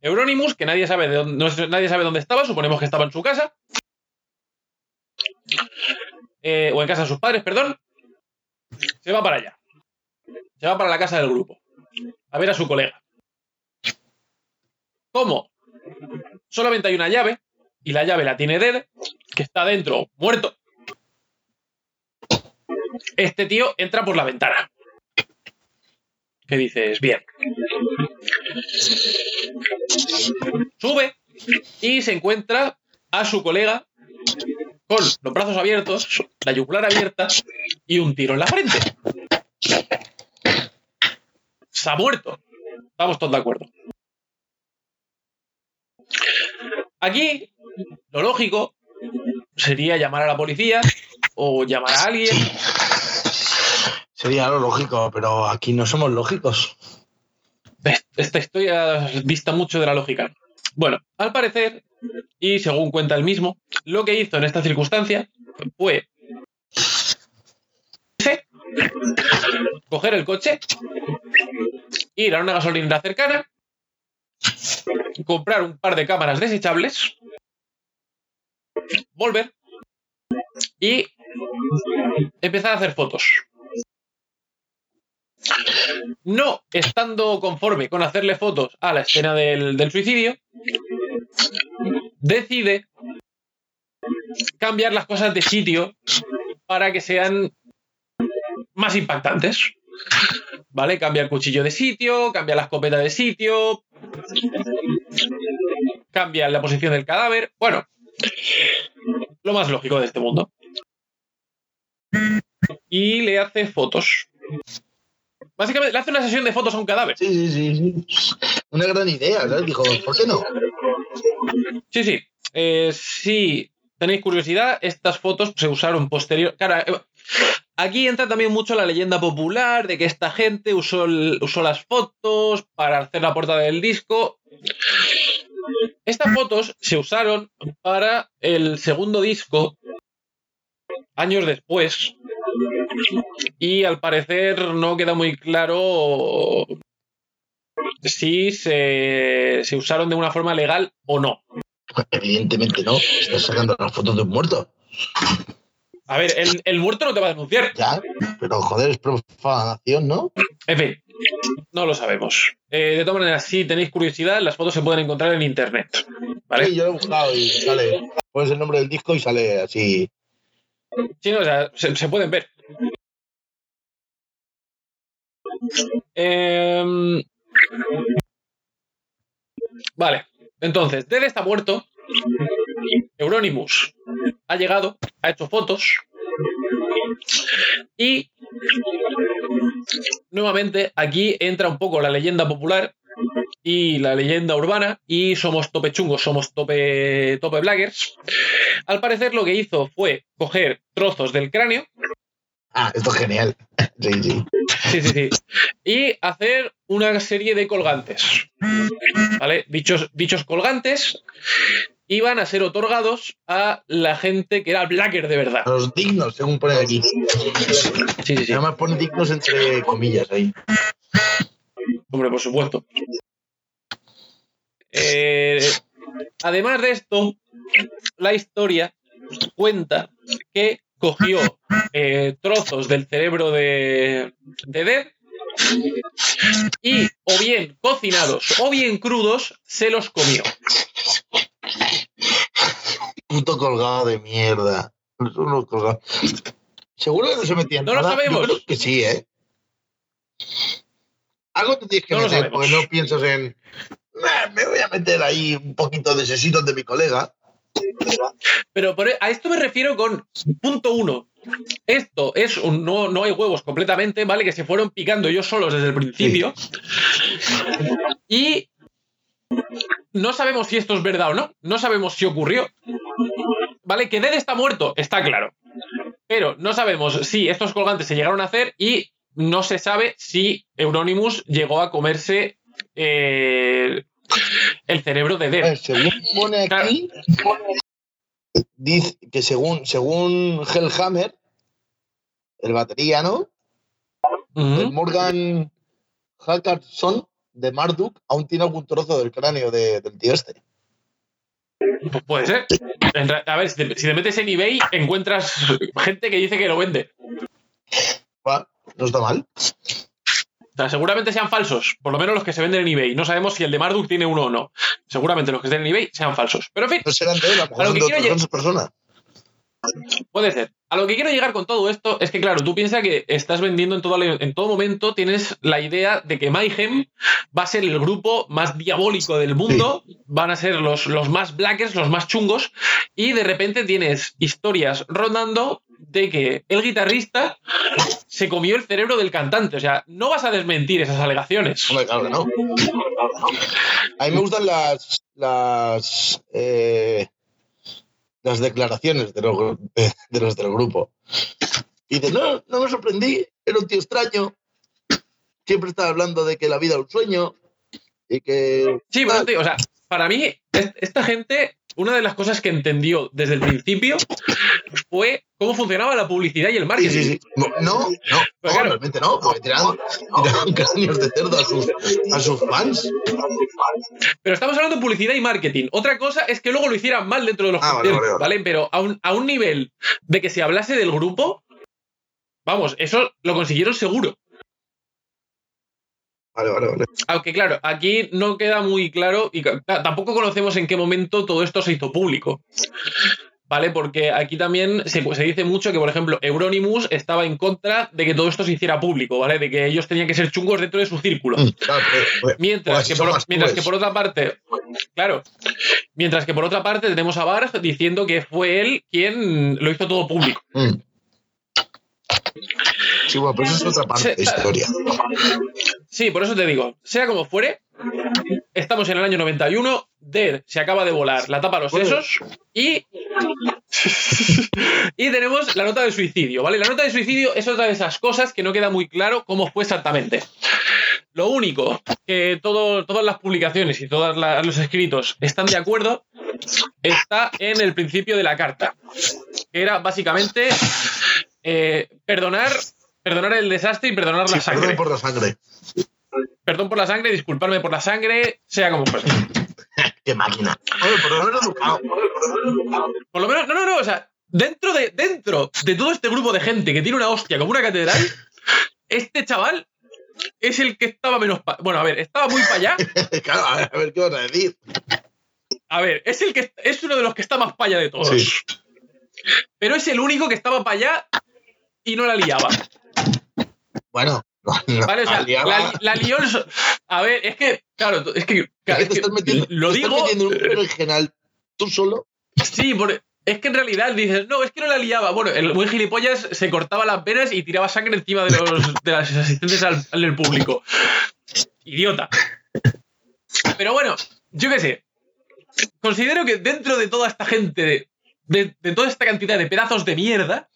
Euronymous, que nadie sabe, de dónde, no- nadie sabe dónde estaba, suponemos que estaba en su casa. Eh, o en casa de sus padres, perdón. Se va para allá. Se va para la casa del grupo. A ver a su colega. ¿Cómo? Solamente hay una llave. Y la llave la tiene Dead, que está dentro, muerto. Este tío entra por la ventana. ¿Qué dices? Bien. Sube y se encuentra a su colega con los brazos abiertos, la yugular abierta y un tiro en la frente. Se ha muerto. Estamos todos de acuerdo. Aquí, lo lógico sería llamar a la policía o llamar a alguien. Sería lo lógico, pero aquí no somos lógicos. Esta historia dista mucho de la lógica. Bueno, al parecer, y según cuenta el mismo, lo que hizo en esta circunstancia fue coger el coche, ir a una gasolinera cercana, comprar un par de cámaras desechables, volver y empezar a hacer fotos. No estando conforme con hacerle fotos a la escena del, del suicidio, decide cambiar las cosas de sitio para que sean más impactantes. ¿Vale? Cambia el cuchillo de sitio, cambia la escopeta de sitio, cambia la posición del cadáver. Bueno, lo más lógico de este mundo. Y le hace fotos. Básicamente le hace una sesión de fotos a un cadáver. Sí, sí, sí, sí. Una gran idea, ¿sabes? Dijo, ¿por qué no? Sí, sí. Eh, si tenéis curiosidad, estas fotos se usaron posterior. Claro, eh, aquí entra también mucho la leyenda popular de que esta gente usó, usó las fotos para hacer la portada del disco. Estas fotos se usaron para el segundo disco años después. Y al parecer no queda muy claro si se, se usaron de una forma legal o no. Evidentemente no. Estás sacando las fotos de un muerto. A ver, el, el muerto no te va a denunciar. Ya, pero joder, es profanación, ¿no? En fin, no lo sabemos. Eh, de todas maneras, si tenéis curiosidad, las fotos se pueden encontrar en internet. ¿Vale? Sí, yo lo he buscado y sale. Pones el nombre del disco y sale así. Sí, no, o sea, se, se pueden ver. Em, vale, entonces, Dede está muerto. Euronymous ha llegado, ha hecho fotos. Y nuevamente aquí entra un poco la leyenda popular y la leyenda urbana y somos tope chungos, somos tope, tope blaggers. Al parecer lo que hizo fue coger trozos del cráneo Ah, esto es genial. Sí, sí. Sí, sí, sí. Y hacer una serie de colgantes. ¿Vale? Dichos, dichos colgantes iban a ser otorgados a la gente que era blacker de verdad. A los dignos, según pone aquí. Sí, sí, sí. Además pone dignos entre comillas ahí. Hombre, por supuesto. Eh, además de esto, la historia cuenta que cogió eh, trozos del cerebro de, de Dead y, o bien cocinados o bien crudos, se los comió. Puto colgado de mierda. Es uno colgado. Seguro que no se metía en No lo sabemos. Yo creo que sí, ¿eh? Algo te tienes que No meter, porque no piensas en. "Nah, Me voy a meter ahí un poquito de sesitos de mi colega. Pero por- a esto me refiero con punto uno. Esto es un no, no hay huevos completamente, ¿vale? Que se fueron picando ellos solos desde el principio. Y no sabemos si esto es verdad o no. No sabemos si ocurrió. ¿Vale? Que Ded está muerto, está claro. Pero no sabemos si estos colgantes se llegaron a hacer y no se sabe si Euronymous llegó a comerse eh, el cerebro de según pone aquí, dice que según, según Hellhammer, el batería, ¿no? El. Morgan Hackerson de Marduk aún tiene algún trozo del cráneo de- del tío este. Pues puede ser. A ver, si te, si te metes en eBay, encuentras gente que dice que lo vende. Va, no está mal. O sea, seguramente sean falsos. Por lo menos los que se venden en eBay. No sabemos si el de Marduk tiene uno o no. Seguramente los que estén en eBay sean falsos. Pero en fin, No serán de él, a lo que quiero llegar-. Puede ser. A lo que quiero llegar con todo esto es que, claro, tú piensas que estás vendiendo en todo, en todo momento, tienes la idea de que Mayhem va a ser el grupo más diabólico del mundo, van a ser los, los más blackers, los más chungos, y de repente tienes historias rondando de que el guitarrista se comió el cerebro del cantante. O sea, no vas a desmentir esas alegaciones. Hombre, claro que no. A mí me gustan las. las eh, las declaraciones de los, de, de los del grupo. Y dice, no, no me sorprendí, era un tío extraño. Siempre estaba hablando de que la vida es un sueño y que... Sí, bueno, tío, o sea, para mí, es- esta gente, una de las cosas que entendió desde el principio fue cómo funcionaba la publicidad y el Sí, marketing. sí, sí. No, no, no, claro. realmente no, porque tiraban, tiraban cráneos de cerdo a sus, a sus fans. Pero estamos hablando de publicidad y marketing. Otra cosa es que luego lo hicieran mal dentro de los Ah, vale, conciertos, vale, ¿vale? Pero a un, a un nivel de que se hablase del grupo, vamos, eso lo consiguieron seguro. Vale, vale, vale. Aunque claro, aquí no queda muy claro y tampoco conocemos en qué momento todo esto se hizo público. ¿Vale? Porque aquí también se, se dice mucho que, por ejemplo, Euronymous estaba en contra de que todo esto se hiciera público, ¿vale? De que ellos tenían que ser chungos dentro de su círculo. Mm, claro, Mientras Pues que, son por, más mientras que por otra parte, claro, mientras que por otra parte tenemos a Barg diciendo que fue él quien lo hizo todo público. Mm. Sí, bueno, pero eso es otra parte de historia. Sí, por eso te digo, sea como fuere, estamos en el año 91, Dead se acaba de volar la tapa a los sesos y... y tenemos la nota de suicidio, ¿vale? La nota de suicidio es otra de esas cosas que no queda muy claro cómo fue exactamente. Lo único que todo- todas las publicaciones y todos los escritos están de acuerdo está en el principio de la carta, que era básicamente eh, perdonar, perdonar el desastre y perdonar la sangre. perdón por la sangre. Perdón por la sangre, disculparme por la sangre, sea como fuese. Qué máquina. Por lo menos educado. Por lo menos, no, no, no, o sea, dentro de, dentro de todo este grupo de gente que tiene una hostia como una catedral, este chaval es el que estaba menos. pa- bueno, a ver, estaba muy para allá. Claro, a ver, a ver qué vas a decir. A ver, es el que es uno de los que está más para allá de todos. Sí. Pero es el único que estaba para allá y no la liaba. Bueno, no, ¿Vale? O sea, la liaba. la, lió el so- A ver, es que, claro, es que, Es claro, que es te que estás metiendo, lo estás digo. metiendo en un berenjenal tú solo. Sí, por- es que en realidad dices, no, es que no la liaba. Bueno, el buen gilipollas se cortaba las venas y tiraba sangre encima de, los, de las asistentes al, al público. Idiota. Pero bueno, yo qué sé. Considero que dentro de toda esta gente, de- de toda esta cantidad de pedazos de mierda,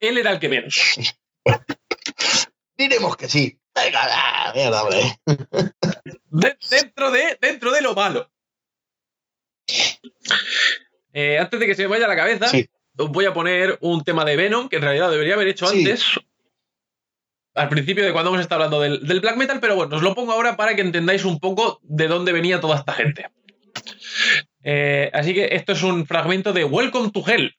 él era el que menos. Diremos que sí. Venga, mierda, hombre. De- dentro, de, dentro de lo malo. Eh, antes de que se me vaya la cabeza, Sí. os voy a poner un tema de Venom, que en realidad debería haber hecho Sí. antes. Al principio de cuando hemos estado hablando del, del black metal, pero bueno, os lo pongo ahora para que entendáis un poco de dónde venía toda esta gente. Eh, así que esto es un fragmento de Welcome to Hell.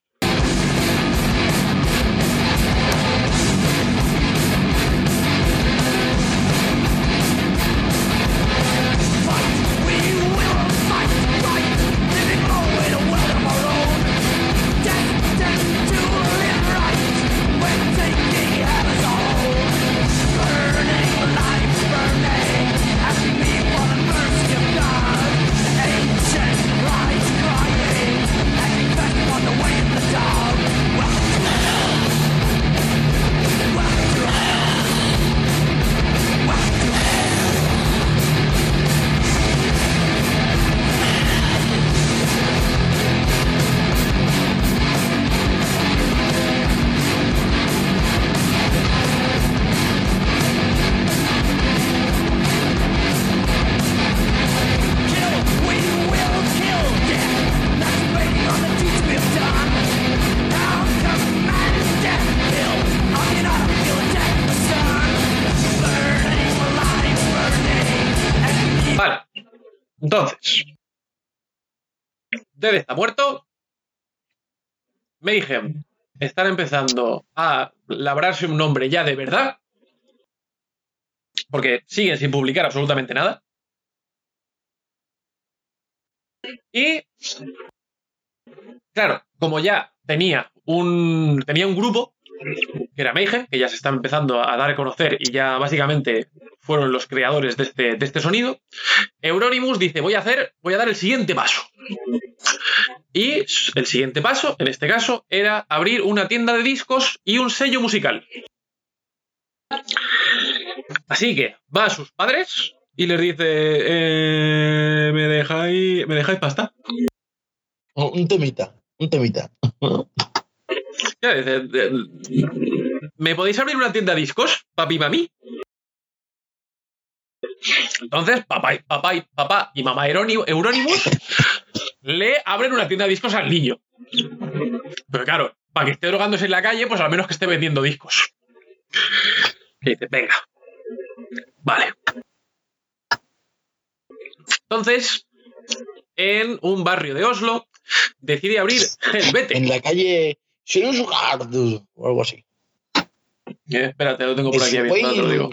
Debe está muerto. Mayhem están empezando a labrarse un nombre ya de verdad. Porque siguen sin publicar absolutamente nada. Y. Claro, como ya tenía un. tenía un grupo, que era Mayhem, que ya se está empezando a dar a conocer y ya básicamente fueron los creadores de este, de este sonido. Euronymous dice, voy a hacer, voy a dar el siguiente paso. Y el siguiente paso, en este caso, era abrir una tienda de discos y un sello musical. Así que va a sus padres y les dice, eh, ¿me dejáis, ¿me dejáis pasta? Un temita, un temita. Dice, de- ¿Me podéis abrir una tienda de discos, papi y mami? Entonces, papá, y- papá, y- papá y mamá Euronymous le abren una tienda de discos al niño. Pero claro, para que esté drogándose en la calle, pues al menos que esté vendiendo discos. Y dice, venga. Vale. Entonces, en un barrio de Oslo, decide abrir Helvete. En la calle o algo así. Eh, espérate, lo tengo por aquí abierto, te lo digo.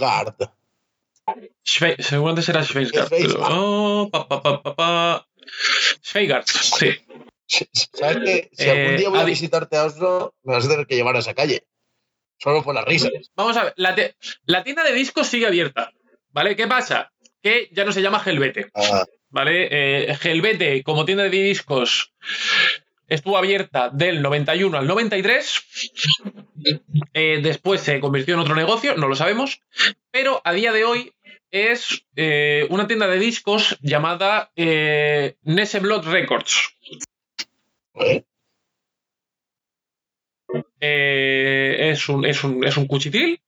Schwe- seguramente será Schweigart. Pero- Oh, pa, pa, pa, pa. Schweigart, sí. ¿Sabes que Si Eh, algún día voy a visitarte a Oslo, me vas a tener que llevar a esa calle. Solo por las risas. Vamos a ver, la tienda de discos sigue abierta, ¿vale? ¿Qué pasa? Que ya no se llama Helvete, Ah, ¿vale? Eh, Helvete, como tienda de discos, estuvo abierta del 91 al 93. Eh, después se convirtió en otro negocio, no lo sabemos. Pero a día de hoy es eh, una tienda de discos llamada eh, Nesseblot Records. Eh, es, un, es, un, es un cuchitril,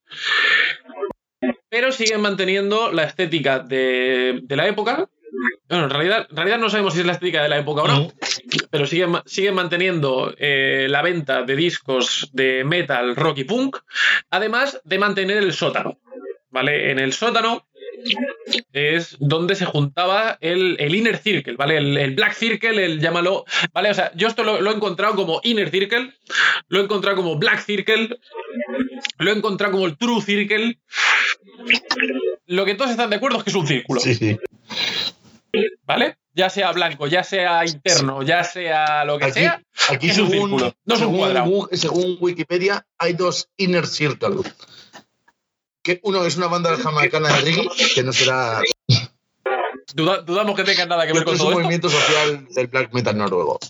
pero siguen manteniendo la estética de la época. Bueno, en realidad, en realidad no sabemos si es la estética de la época o no, pero siguen, siguen manteniendo eh, la venta de discos de metal, rock y punk, además de mantener el sótano. ¿Vale? En el sótano es donde se juntaba el, el inner circle, ¿vale? El, el black circle, el llámalo. ¿Vale? O sea, yo esto lo, lo he encontrado como inner circle, lo he encontrado como black circle, lo he encontrado como el true circle. Lo que todos están de acuerdo es que es un círculo. Sí, sí. ¿Vale? Ya sea blanco, ya sea interno, ya sea lo que Aquí, sea. aquí es un círculo, no es un según cuadrado. Gu- según Wikipedia, hay dos Inner Circle. Que uno es una banda jamaicana de reggae, que no será. Duda- dudamos que tenga nada que ver con es un todo esto. movimiento social del black metal noruego.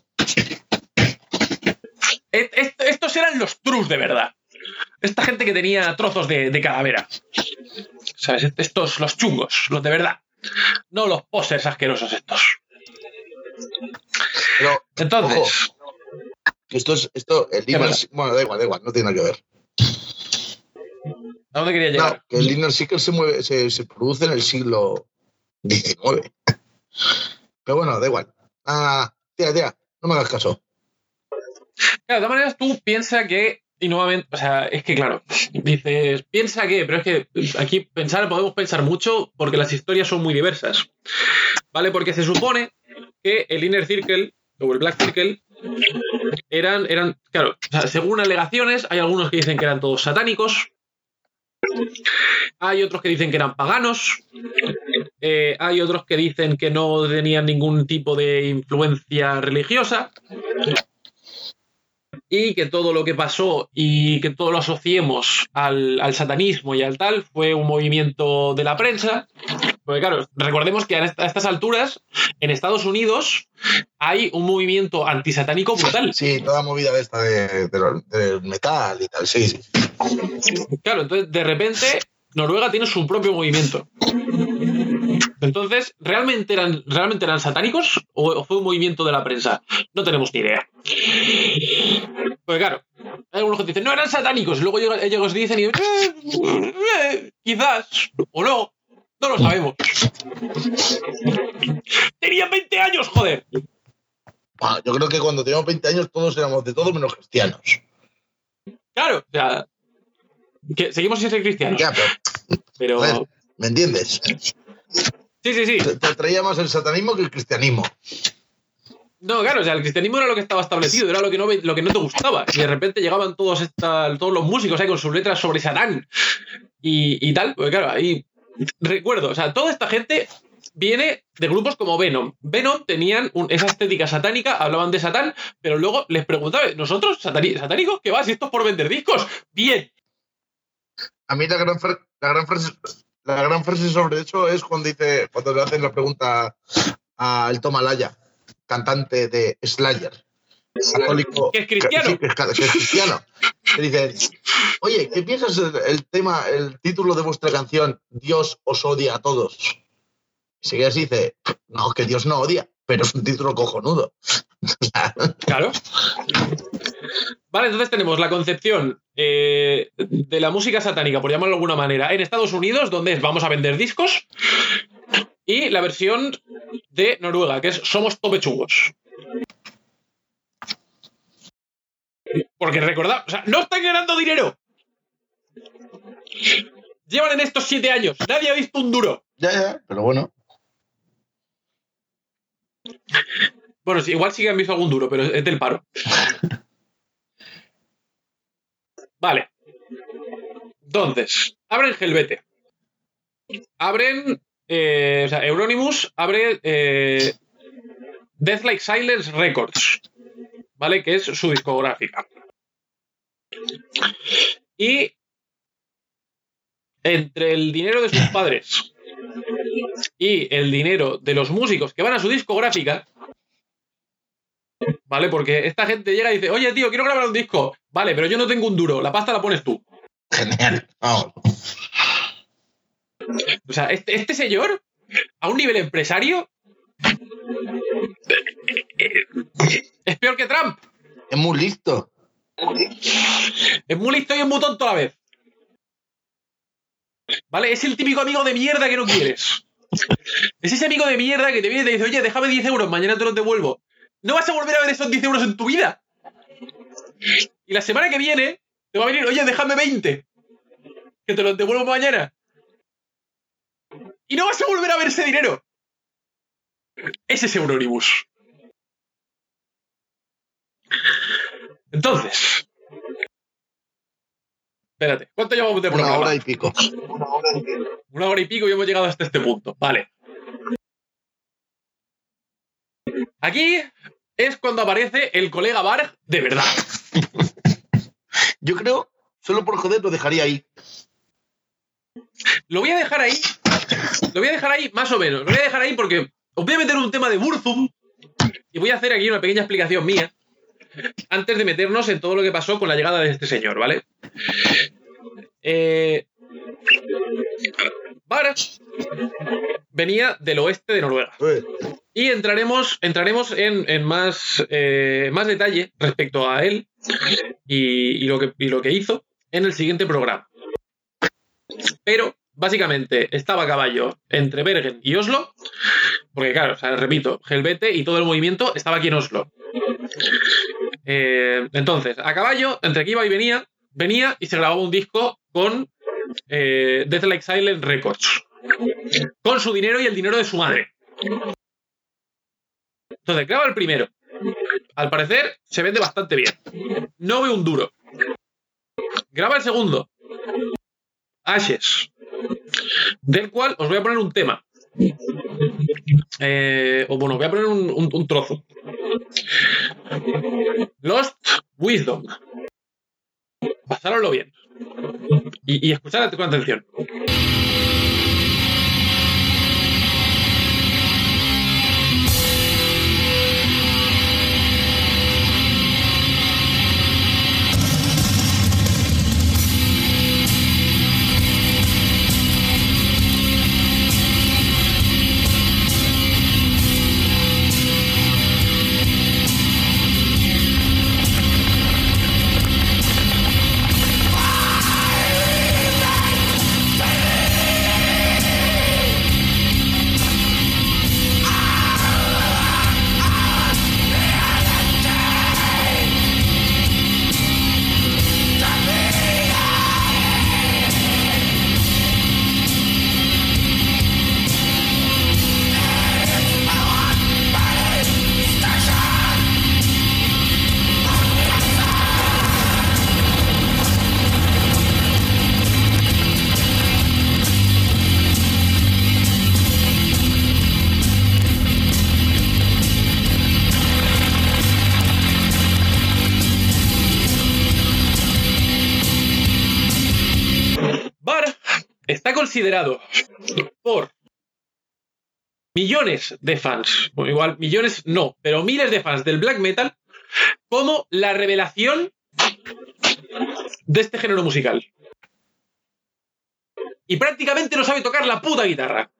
Estos eran los trus de verdad. Esta gente que tenía trozos de, de calavera. ¿Sabes? Estos, los chungos, los de verdad. No los posers asquerosos estos. Pero Entonces, esto es. Esto, el Inner? Bueno, da igual, da igual, no tiene nada que ver. ¿a dónde quería llegar? No, que el Inner Circle se, mueve, se, se produce en el siglo XIX. Pero bueno, da igual. Ah, tía, tía, no me hagas caso. Claro, de todas maneras, tú piensa que, y nuevamente, o sea, es que claro, dices, piensa que, pero es que aquí pensar, podemos pensar mucho porque las historias son muy diversas, ¿vale? Porque se supone que el Inner Circle o el Black Circle eran, eran claro, según alegaciones, hay algunos que dicen que eran todos satánicos, hay otros que dicen que eran paganos, eh, hay otros que dicen que no tenían ningún tipo de influencia religiosa y que todo lo que pasó y que todo lo asociemos al, al satanismo y al tal fue un movimiento de la prensa. Porque claro, recordemos que a, esta- a estas alturas en Estados Unidos hay un movimiento antisatánico brutal. Sí, toda movida de esta de, de del metal y tal, sí, sí. Claro, entonces de repente Noruega tiene su propio movimiento. Entonces, ¿realmente eran, ¿realmente eran satánicos o, fue un movimiento de la prensa? No tenemos ni idea. Pues claro, hay algunos que dicen, no eran satánicos, y luego llega- ellos dicen, y, "Eh, eh, quizás, o no, no lo sabemos. Tenían 20 años, joder. Yo creo que cuando teníamos 20 años todos éramos de todo menos cristianos. Claro, o sea, que seguimos sin ser cristianos, Ya, pero, pero... joder. ¿me entiendes? Sí, sí, sí. Te, atraía más el satanismo que el cristianismo. No, claro, o sea, el cristianismo era lo que estaba establecido, era lo que no, lo que no te gustaba. Y de repente llegaban todos, esta, todos los músicos ahí con sus letras sobre Satán y, y tal. Pues claro, ahí recuerdo, o sea, toda esta gente viene de grupos como Venom. Venom tenían un- esa estética satánica, hablaban de Satán, pero luego les preguntaba, ¿nosotros satánicos? ¿Qué va? Si esto es por vender discos. Bien. A mí la gran, la gran frase la gran frase sobre eso es cuando dice cuando le hacen la pregunta al Tomalaya, cantante de Slayer, católico, Que es cristiano. que es cristiano. Dicen, oye, ¿qué piensas del el tema, el título de vuestra canción, Dios os odia a todos? Y se dice, no, que Dios no odia, pero es un título cojonudo. Claro. Vale, entonces tenemos la concepción eh, de la música satánica, por llamarlo de alguna manera, en Estados Unidos, donde es vamos a vender discos, y la versión de Noruega, que es somos topechugos. Porque recordad, o sea, no están ganando dinero. Llevan en estos siete años, nadie ha visto un duro. Ya, ya, pero bueno. Bueno, sí, igual sí que han visto algún duro, pero es del paro. Vale. Entonces, abren Helvete. Abren. eh, o sea, Euronymous abre eh, Death Like Silence Records. ¿Vale? Que es su discográfica. Y. Entre el dinero de sus padres y el dinero de los músicos que van a su discográfica, ¿vale? Porque esta gente llega y dice, oye, tío, quiero grabar un disco. Vale, pero yo no tengo un duro, la pasta la pones tú. Genial. Vamos. O sea, este, este señor, a un nivel empresario, es peor que Trump. Es muy listo. Es muy listo y es muy tonto a la vez. ¿Vale? Es el típico amigo de mierda que no quieres. Es ese amigo de mierda que te viene y te dice, oye, déjame 10 euros, mañana te los devuelvo. No vas a volver a ver esos 10 euros en tu vida. Y la semana que viene te va a venir, oye, déjame 20. Que te los devuelvo mañana. Y no vas a volver a ver ese dinero. Ese es. Entonces. Espérate, ¿cuánto llevamos de Una programa? hora y pico. Una hora y pico y hemos llegado hasta este punto. Vale. Aquí es cuando aparece el colega Barg de verdad. Yo creo, solo por joder, lo dejaría ahí. Lo voy a dejar ahí. Lo voy a dejar ahí más o menos. Lo voy a dejar ahí porque os voy a meter un tema de Burzum y voy a hacer aquí una pequeña explicación mía antes de meternos en todo lo que pasó con la llegada de este señor, ¿vale? Eh, Barg venía del oeste de Noruega. Y entraremos, entraremos en, en más, eh, más detalle respecto a él y, y lo que, y lo que hizo en el siguiente programa. Pero, básicamente, estaba a caballo entre Bergen y Oslo, porque claro, o sea, repito, Helvete y todo el movimiento estaba aquí en Oslo. Eh, entonces, a caballo, entre que iba y venía, venía y se grababa un disco con eh, Death Like Silent Records. Con su dinero y el dinero de su madre. Entonces, graba el primero. Al parecer, se vende bastante bien. No veo un duro. Graba el segundo. Ashes. Del cual os voy a poner un tema. Eh, o bueno, voy a poner un, trozo. Lost Wisdom. Pasároslo bien. Y, y escuchad con atención. Está considerado por millones de fans, igual millones no, pero miles de fans del black metal, como la revelación de este género musical. Y prácticamente no sabe tocar la puta guitarra.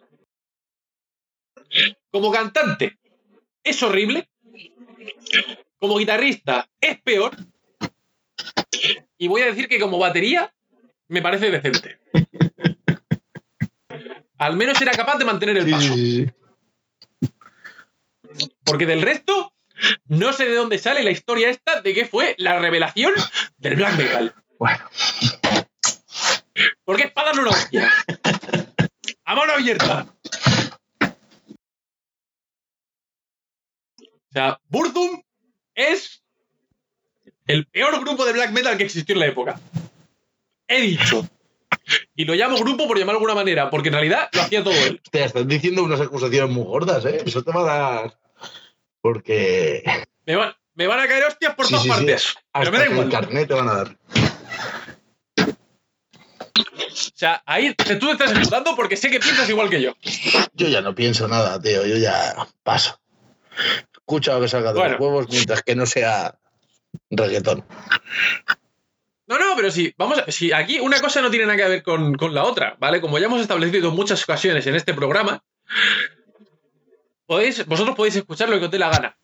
Como cantante, es horrible. Como guitarrista es peor. Y voy a decir que como batería me parece decente. Al menos era capaz de mantener el paso. Porque del resto, no sé de dónde sale la historia esta de que fue la revelación del black metal. Bueno, Porque es para darle una hostia. A mano abierta. O sea, Burzum es el peor grupo de black metal que existió en la época. He dicho. Y lo llamo grupo por llamarlo de alguna manera, porque en realidad lo hacía todo él. te estás diciendo unas acusaciones muy gordas, ¿eh? Eso te va a dar. Porque Me van, me van a caer hostias por Sí, todas sí, sí. partes. Pero me da que el igual. carnet te van a dar. O sea, ahí tú te estás escuchando porque sé que piensas igual que yo. Yo ya no pienso nada, tío. Yo ya paso. Escucha lo que salga de Bueno. los huevos mientras que no sea reggaetón. No, no, pero sí, vamos a, si aquí una cosa no tiene nada que ver con, con la otra, ¿vale? Como ya hemos establecido en muchas ocasiones en este programa, podéis, vosotros podéis escuchar lo que os dé la gana,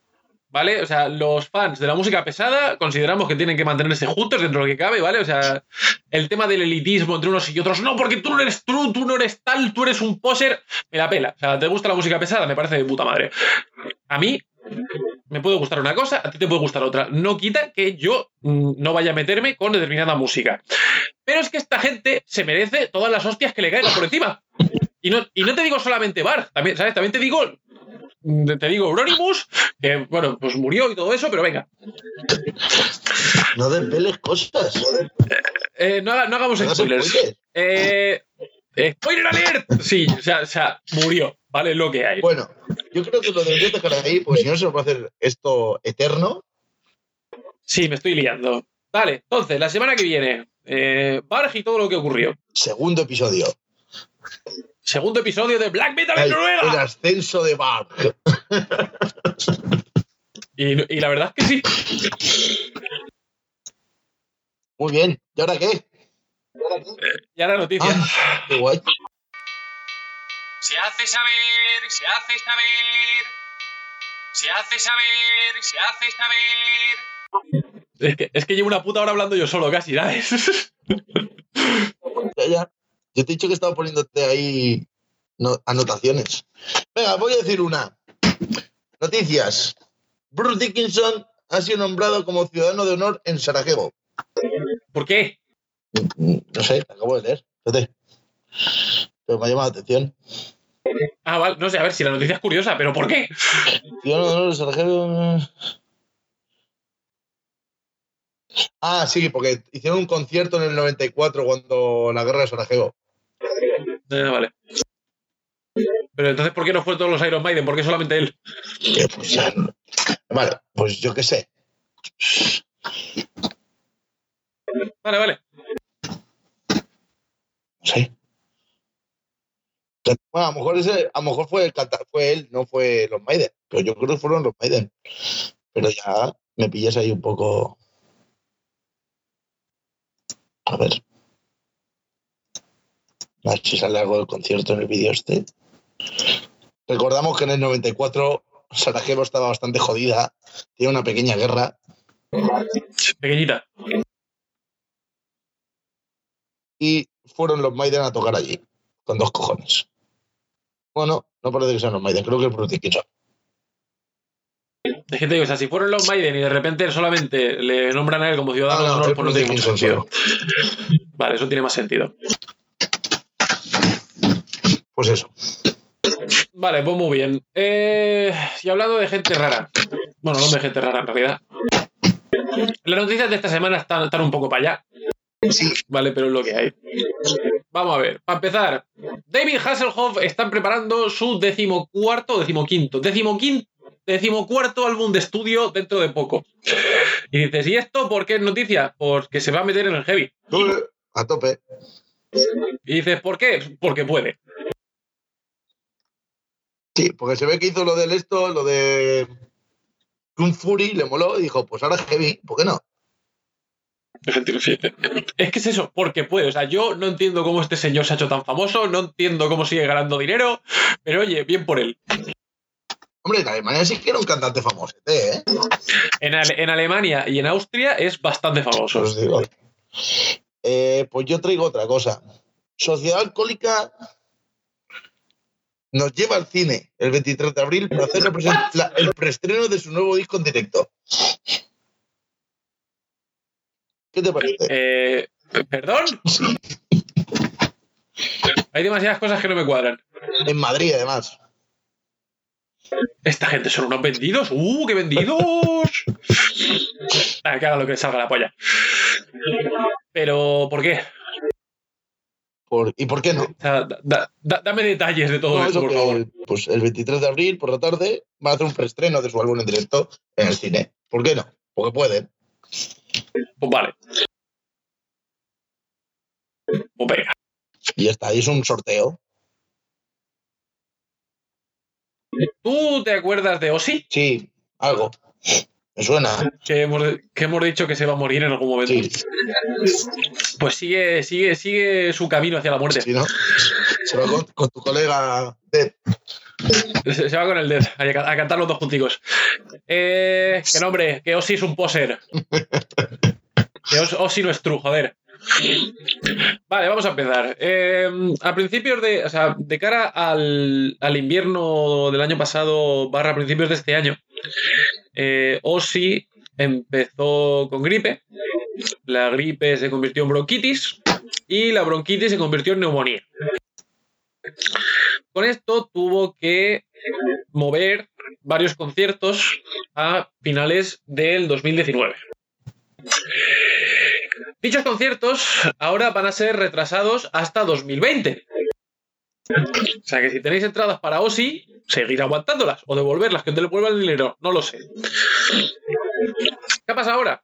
¿vale? O sea, los fans de la música pesada consideramos que tienen que mantenerse juntos dentro de lo que cabe, ¿vale? O sea, el tema del elitismo entre unos y otros, no, porque tú no eres true, tú no eres tal, tú eres un poser, me la pela. O sea, ¿te gusta la música pesada? Me parece de puta madre. A mí me puede gustar una cosa, a ti te puede gustar otra. No quita que yo mm, no vaya a meterme con determinada música. Pero es que esta gente se merece todas las hostias que le caigan por encima. Y no, y no te digo solamente Bar, también, ¿sabes? También te digo. mm, Te digo Euronymous, que bueno, pues murió y todo eso, pero venga. No desveles cosas. Eh, no, haga- no hagamos No spoilers. Eh, eh, ¡Spoiler alert! Sí, o sea, o sea, murió, ¿vale? Lo que hay. Bueno, yo creo que lo debería dejar ahí, porque si no se nos va a hacer esto eterno. Sí, me estoy liando. Vale, entonces, la semana que viene, eh, Barg y todo lo que ocurrió. Segundo episodio. Segundo episodio de Black Metal en Ay, el Noruega. ascenso de Bart. Y, y la verdad es que sí. Muy bien. ¿Y ahora qué? Ya la noticia. Ah, qué guay. Se hace saber, se hace saber. Se hace saber, se hace saber. Es, que, es que llevo una puta hora hablando yo solo, casi, ¿sabes? Ya, ya. Yo te he dicho que estaba poniéndote ahí no- anotaciones. Venga, voy a decir una. Noticias. Bruce Dickinson ha sido nombrado como ciudadano de honor en Sarajevo. ¿Por qué? Mm, No sé, acabo de leer. Espérate. Pero me ha llamado la atención. Ah, vale, no sé, a ver si la noticia es curiosa, pero ¿por qué? Honor en Sarajevo. Ah, sí, porque hicieron un concierto en el 94 cuando la guerra de Sarajevo. Eh, vale. Pero entonces, ¿por qué no fue todos los Iron Maiden? ¿Por qué solamente él? Pues, no- Vale, pues yo qué sé. Vale, vale. Sí. Bueno, a lo mejor ese, a lo mejor fue el canta- fue él, no fue los Maiden. Pero yo creo que fueron los Maiden. Pero ya me pillas ahí un poco. A ver. A ver si sale algo del concierto en el vídeo este. Recordamos que en el 94 Sarajevo estaba bastante jodida. Tiene una pequeña guerra. Pequeñita. y fueron los Maiden a tocar allí, con dos cojones. Bueno, no parece que sean los Maiden, creo que es Bruce Dickinson. Es que te digo, o sea, si fueron los Maiden y de repente solamente le nombran a él como ciudadano Ah, no, es pues no tiene mucho Dickinson sentido. Vale, eso tiene más sentido. Pues eso. Vale, pues muy bien. Eh, y hablando de gente rara. Bueno, no de gente rara en realidad. Las noticias de esta semana están, están un poco para allá. Vale, pero es lo que hay. Vamos a ver. Para empezar, David Hasselhoff están preparando su decimocuarto, decimoquinto, decimoquinto, decimocuarto álbum de estudio dentro de poco. Y dices, ¿y esto por qué es noticia? Porque se va a meter en el heavy. A tope. Y dices, ¿por qué? Porque puede. Sí, porque se ve que hizo lo del esto, lo de Kung Fury, le moló y dijo, pues ahora heavy, ¿por qué no? Es que es eso, porque puede. O sea, yo no entiendo cómo este señor se ha hecho tan famoso, no entiendo cómo sigue ganando dinero, pero oye, bien por él. Hombre, en Alemania sí que era un cantante famoso, ¿eh? En, Ale- en Alemania y en Austria es bastante famoso. Os digo. Eh, pues yo traigo otra cosa. Sociedad Alcohólica nos lleva al cine el 23 de abril para hacer la- el preestreno de su nuevo disco en directo. ¿Qué te parece? Eh, ¿Perdón? Hay demasiadas cosas que no me cuadran. En Madrid, además. Esta gente son unos vendidos. ¡Uh, qué vendidos! Ah, que haga lo que salga la polla. Pero, ¿por qué? Por- ¿Y por qué no? O sea, da- da- da- dame detalles de todo No, esto, eso por favor. Pues el 23 de abril, por la tarde, van a hacer un preestreno de su álbum en directo en el cine. ¿Por qué no? Porque pueden. Pues vale. Pues venga. Y ya está, y es un sorteo. ¿Tú te acuerdas de Ozzy? Sí, algo. Me suena. Que hemos, que hemos dicho que se va a morir en algún momento. Sí, Pues sigue, sigue, sigue su camino hacia la muerte. sí, ¿no? Se va con, con tu colega Dead. Se, va con el Dead a, cantar los dos punticos. Eh, que nombre, que Ozzy es un poser. Que Os- Ozzy no es true, joder. Vale, vamos a empezar. Eh, a principios de. O sea, de cara al, al invierno del año pasado, barra principios de este año, eh, Ozzy empezó con gripe. La gripe se convirtió en bronquitis. Y la bronquitis se convirtió en neumonía. Con esto tuvo que mover varios conciertos a finales del 2019. Dichos conciertos ahora van a ser retrasados hasta 2020. O sea que si tenéis entradas para Ozzy, seguir aguantándolas o devolverlas, que te devuelvan el dinero, no lo sé. ¿Qué pasa ahora?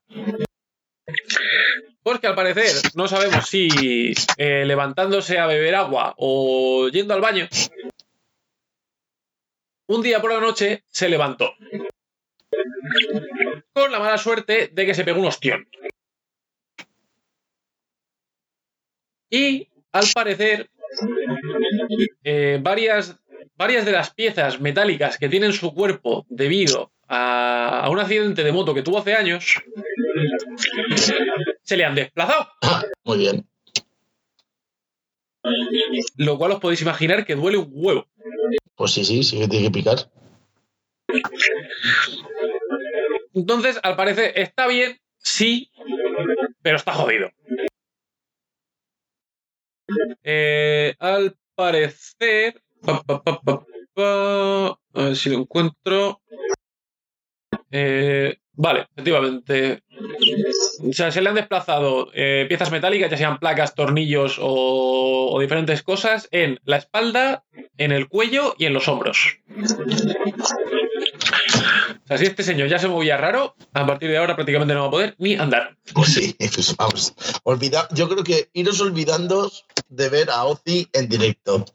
Pues que al parecer no sabemos si eh, levantándose a beber agua o yendo al baño, un día por la noche se levantó. Con la mala suerte de que se pegó un ostión. Y al parecer, eh, varias, varias de las piezas metálicas que tiene en su cuerpo debido a, a un accidente de moto que tuvo hace años se le han desplazado. Muy bien. Lo cual os podéis imaginar que duele un huevo. Pues sí, sí, sí que tiene que picar. Entonces, al parecer, está bien, sí, pero está jodido. Eh, al parecer. pa, pa, pa, pa, pa, a ver si lo encuentro. Eh, vale, efectivamente. O sea, se le han desplazado eh, piezas metálicas, ya sean placas, tornillos o, diferentes cosas, en la espalda, en el cuello y en los hombros. O sea, si este señor ya se movía raro, a partir de ahora prácticamente no va a poder ni andar. Pues sí, pues vamos. Olvida, yo creo que iros olvidando de ver a Ozzy en directo.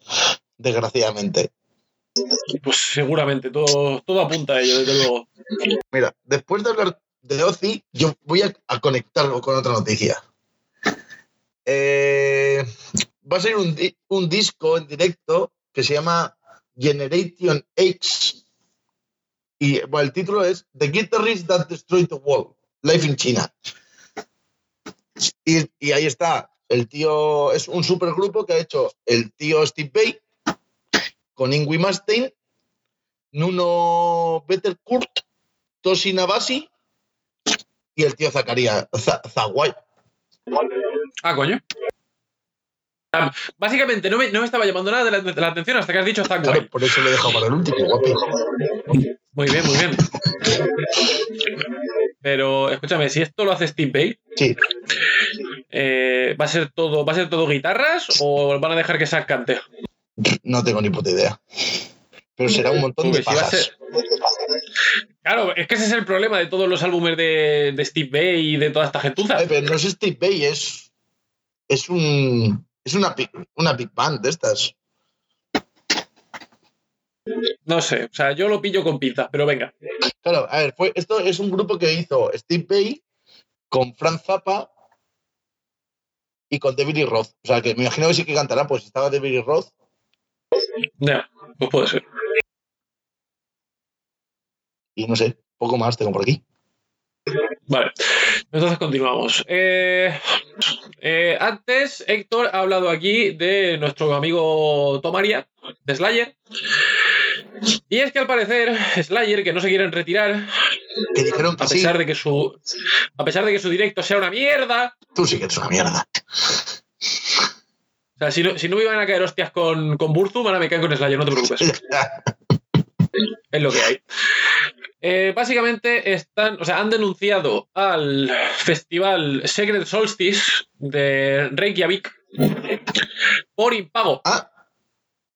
Desgraciadamente. Pues seguramente, todo, todo apunta a ello, desde luego. Mira, después de hablar de Ozzy, yo voy a, conectarlo con otra noticia. Eh, va a ser un, un disco en directo que se llama Generation X. Y bueno, el título es The Guitarist That Destroyed the World, Life in China. Y, y ahí está. El tío es un supergrupo que ha hecho el tío Steve Vai con Ingui Mastain, Nuno Bettercourt, Toshi Nabasi y el tío Zacarías Za- Zawai. Ah, coño. Básicamente, no me, no me estaba llamando nada de la, de la atención hasta que has dicho Claro, White. por eso lo he dejado para el último, guapi. Muy bien, muy bien. Pero escúchame, si esto lo hace Steve Vai, Sí, eh, ¿va, a ser todo, ¿va a ser todo guitarras o van a dejar que Zack cante? No tengo ni puta idea. Pero será un montón de a pajas. Claro, es que ese es el problema de todos los álbumes de, de Steve Vai y de toda esta gentuza. Ay, pero no es Steve Vai, es, es un es una una big band de estas. No sé, o sea, yo lo pillo con pinzas, pero venga. Claro, a ver, fue, esto es un grupo que hizo Steve Vai con Franz Zappa y con David Lee Roth. O sea, que me imagino que sí que cantarán, pues estaba David Lee Roth. Ya, pues puede ser. y no sé, poco más tengo por aquí. Vale, entonces continuamos. Eh, eh, antes, Héctor ha hablado aquí de nuestro amigo Tomaria, de Slayer. Y es que al parecer, Slayer, que no se quieren retirar, Que dijeron que a sí, pesar de que su. A pesar de que su directo sea una mierda. tú sí que eres una mierda. Sea, si no, si no me iban a caer hostias con, con Burzum, ahora me caen con Slayer, no te preocupes. Es lo que hay. Eh, básicamente están, o sea, han denunciado al festival Secret Solstice de Reykjavik por impago. ah,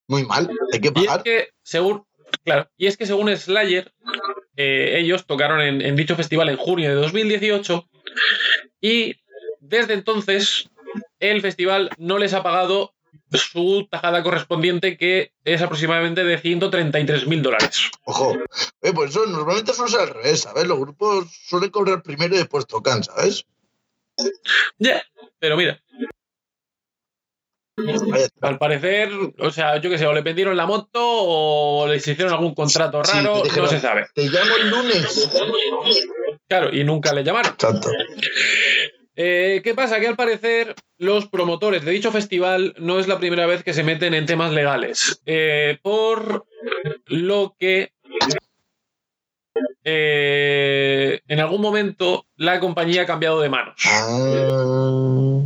muy mal, hay que Y es pagar. que, según, claro, y es que según Slayer, eh, ellos tocaron en, en dicho festival en junio de 2018 y desde entonces el festival no les ha pagado su tajada correspondiente que es aproximadamente de 133 mil dólares. Ojo, eh, pues eso normalmente suele ser al revés, ¿sabes? Los grupos suelen cobrar primero y después tocan, ¿sabes? Ya, pero mira, al parecer, o sea, yo qué sé, o le vendieron la moto o les hicieron algún contrato Sí, raro, dijeron, no se sabe. Te llamo el lunes. Claro, y nunca le llamaron. Exacto. Eh, ¿Qué pasa? Que al parecer los promotores de dicho festival no es la primera vez que se meten en temas legales. Eh, por lo que eh, en algún momento la compañía ha cambiado de manos. Ah,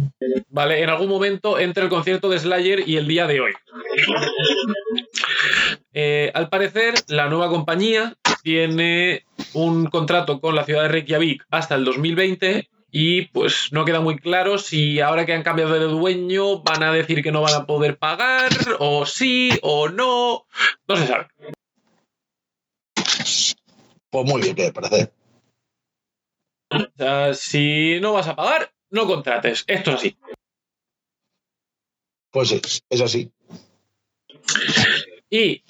¿Vale? En algún momento entre el concierto de Slayer y el día de hoy. Eh, al parecer, la nueva compañía tiene un contrato con la ciudad de Reykjavik hasta el 2020 y pues no queda muy claro si ahora que han cambiado de dueño van a decir que no van a poder pagar o sí o no. No se sabe. pues muy bien, me parece. O sea, si no vas a pagar, no contrates. Esto es así. Pues sí, es así. Y,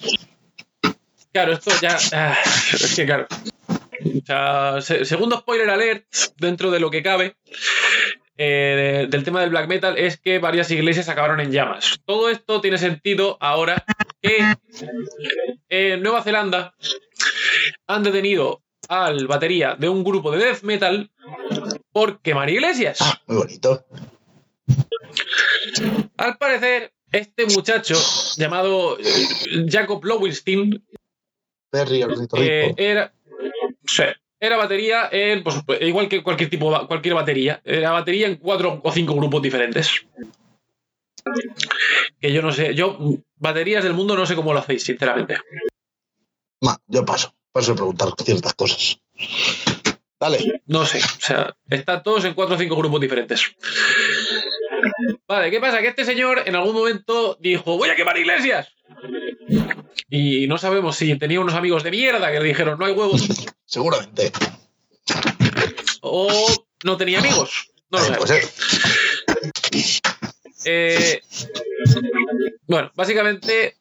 claro, esto ya. ah, es que, claro. O sea, se- segundo spoiler alert, dentro de lo que cabe, eh, del tema del black metal, es que varias iglesias acabaron en llamas. Todo esto tiene sentido ahora que en Nueva Zelanda han detenido al batería de un grupo de death metal por quemar iglesias. Ah, muy bonito. Al parecer, este muchacho llamado eh, Jacob Lowenstein eh, era, sí, era batería en, pues, igual que cualquier tipo de- cualquier batería, era batería en cuatro o cinco grupos diferentes. Que yo no sé, yo baterías del mundo no sé cómo lo hacéis, sinceramente. Ma, yo paso. Paso de preguntar ciertas cosas. Dale. No sé, o sea, están todos en cuatro o cinco grupos diferentes. Vale, ¿qué pasa? Que este señor en algún momento dijo, voy a quemar iglesias. Y no sabemos si tenía unos amigos de mierda que le dijeron, no hay huevos, Seguramente. o no tenía amigos. No lo sabemos. pues, Eh, bueno, básicamente,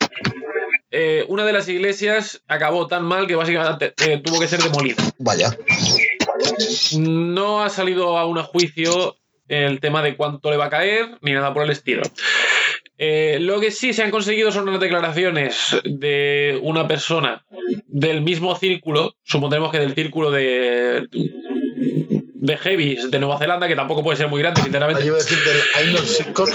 eh, una de las iglesias acabó tan mal que básicamente eh, tuvo que ser demolida. vaya. No ha salido aún a juicio el tema de cuánto le va a caer, ni nada por el estilo. Eh, lo que sí se han conseguido son unas declaraciones de una persona del mismo círculo, supondremos que del círculo de, de heavies de Nueva Zelanda, que tampoco puede ser muy grande, sinceramente. Yo decir del Inner Circle.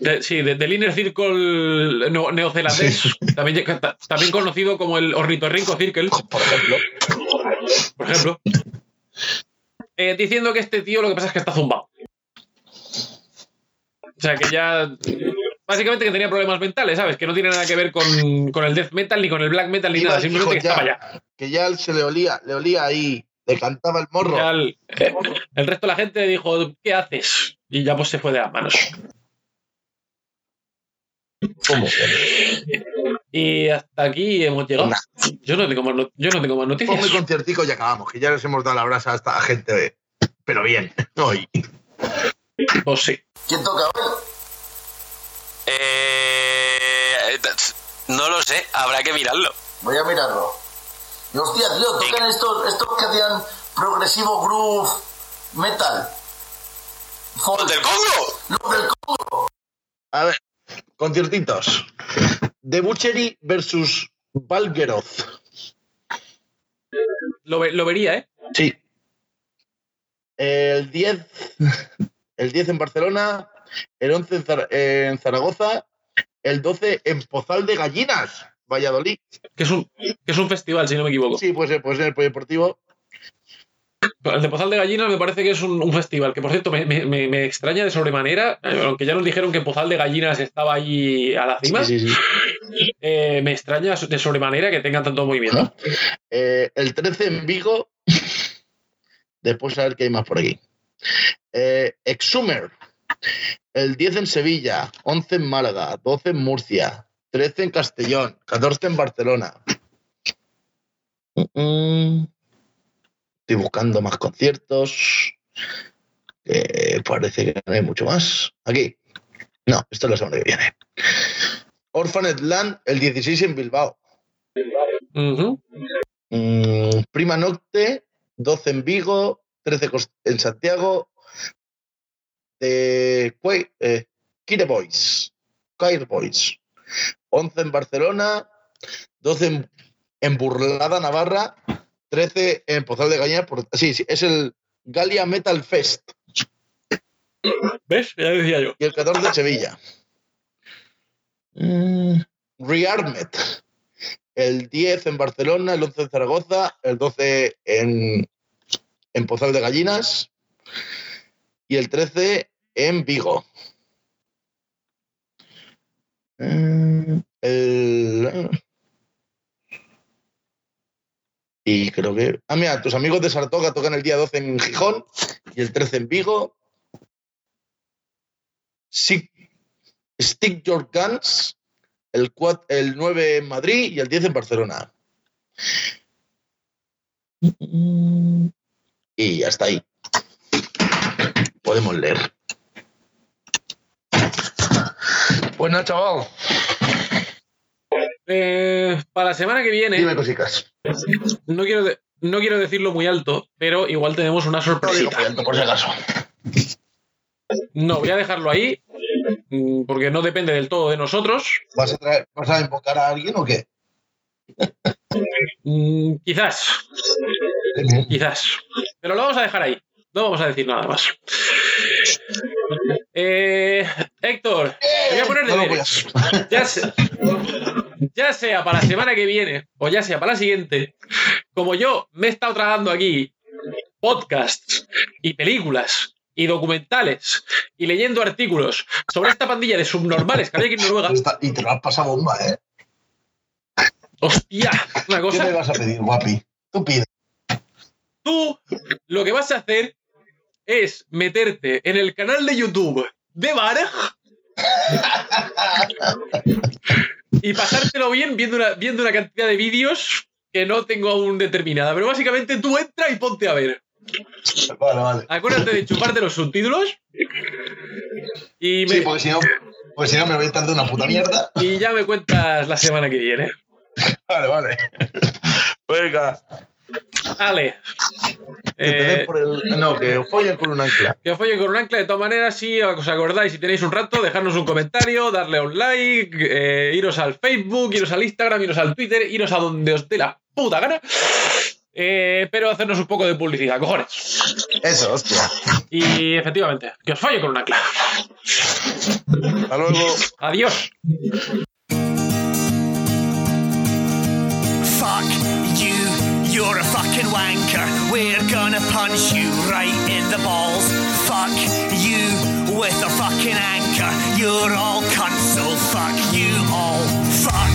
De- sí, de- del Inner Circle neo- neozelandés, también, ta- también conocido como el Ornitorrinco Circle, Por ejemplo. por ejemplo, eh, diciendo que este tío lo que pasa es que está zumbado. O sea, que ya. Básicamente que tenía problemas mentales, ¿sabes? Que no tiene nada que ver con, con el death metal, ni con el black metal, ni Iba, nada. Simplemente que dijo estaba ya. ya. Que ya se le olía, le olía ahí. Le cantaba el morro. Ya el, el resto de la gente dijo, ¿qué haces? Y ya pues se fue de las manos. ¿Cómo? Y hasta aquí hemos llegado. Nah. Yo no tengo más, yo no tengo más noticias. Ponme conciertico y acabamos, que ya les hemos dado la brasa a esta gente. Pero bien, hoy. Pues sí. ¿Quién toca hoy? Eh, no lo sé, habrá que mirarlo. Voy a mirarlo. Y hostia, tío, tocan estos, estos que hacían progresivo groove metal. ¡Los del Congo! Los del Congo. A ver, conciertitos. The Butchery versus Valgeroth. Lo vería, ¿eh? Sí. El 10, el 10 en Barcelona, el 11 en, Zara- en Zaragoza, el 12 en Pozal de Gallinas, Valladolid. Que es un, que es un festival, si no me equivoco. Sí, pues, pues en el polideportivo. El de Pozal de Gallinas me parece que es un, un festival, que por cierto me, me- me- me extraña de sobremanera, eh, aunque ya nos dijeron que Pozal de Gallinas estaba ahí a la cima, Sí, sí, sí. eh, me extraña de sobremanera que tengan tanto movimiento. Eh, el 13 en Vigo. Después a ver qué hay más por aquí. Eh, Exhumer. El 10 en Sevilla, 11 en Málaga, 12 en Murcia, 13 en Castellón, 14 en Barcelona. Mm, mm. Estoy buscando más conciertos. que parece que no hay mucho más. Aquí. No, esto es la semana que viene. Orphanet Land, el 16 en Bilbao. Ujú. Mm, Prima Nocte, 12 en Vigo, 13 cos- en Santiago, de eh, Kire Boys, Boys, 11 en Barcelona, 12 en, en Burlada, Navarra, 13 en Pozal de Gaña, por, sí, sí, es el Galia Metal Fest, ¿Ves? Ya decía yo. y el 14 en Sevilla. Mm, Rearmed, el 10 en Barcelona, el 11 en Zaragoza, el 12 en, en Pozal de Gallinas y el 13 en Vigo. Mm, el- y creo que... Ah, mira, tus amigos de Sartoga tocan el día 12 en Gijón y el 13 en Vigo. Sí, Stick Your Guns, el, el 9 en Madrid y el 10 en Barcelona. Y ya está ahí. Podemos leer. Bueno, chaval, Eh, para la semana que viene, dime cositas. no quiero, de- no quiero decirlo muy alto, pero igual tenemos una No por si acaso. No, voy a dejarlo ahí, mm, porque no depende del todo de nosotros. ¿Vas a, traer- ¿Vas a invocar a alguien o qué? Mm, Quizás, quizás. Pero lo vamos a dejar ahí. No vamos a decir nada más. Eh, Héctor, te voy a poner deberes. Ya sea, ya sea para la semana que viene o ya sea para la siguiente, como yo me he estado tragando aquí podcasts y películas y documentales y leyendo artículos sobre esta pandilla de subnormales que había aquí en Noruega, Y te lo has pasado bomba, ¿eh? hostia, una ¿Qué cosa. me vas a pedir, guapi? Tú pide. Tú lo que vas a hacer es meterte en el canal de YouTube de Varg y pasártelo bien viendo una, viendo una cantidad de vídeos que no tengo aún determinada. Pero básicamente tú entra y ponte a ver. Vale, vale. Acuérdate de chuparte los subtítulos y, me- Sí, porque si no, porque si no me voy a estar de una puta mierda. y ya me cuentas la semana que viene. Vale, vale. Venga. Ale. Eh, por el... No, que os follen con un ancla. Que os follen con un ancla, de todas maneras, si os acordáis, si tenéis un rato, dejadnos un comentario, darle a un like, eh, iros al Facebook, iros al Instagram, iros al Twitter, iros a donde os dé la puta gana. Eh, pero hacernos un poco de publicidad, cojones. Eso, hostia. Y efectivamente, que os follen con un ancla. Hasta luego. Adiós. Fuck You're a fucking wanker. We're gonna punch you right in the balls. Fuck you with a fucking anchor. You're all cunts. so fuck you all. Fuck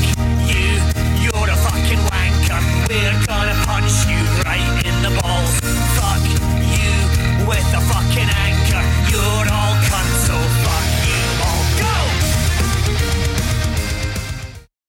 you. You're a fucking wanker. We're gonna punch you right in the balls. Fuck you with a fucking anchor. You're all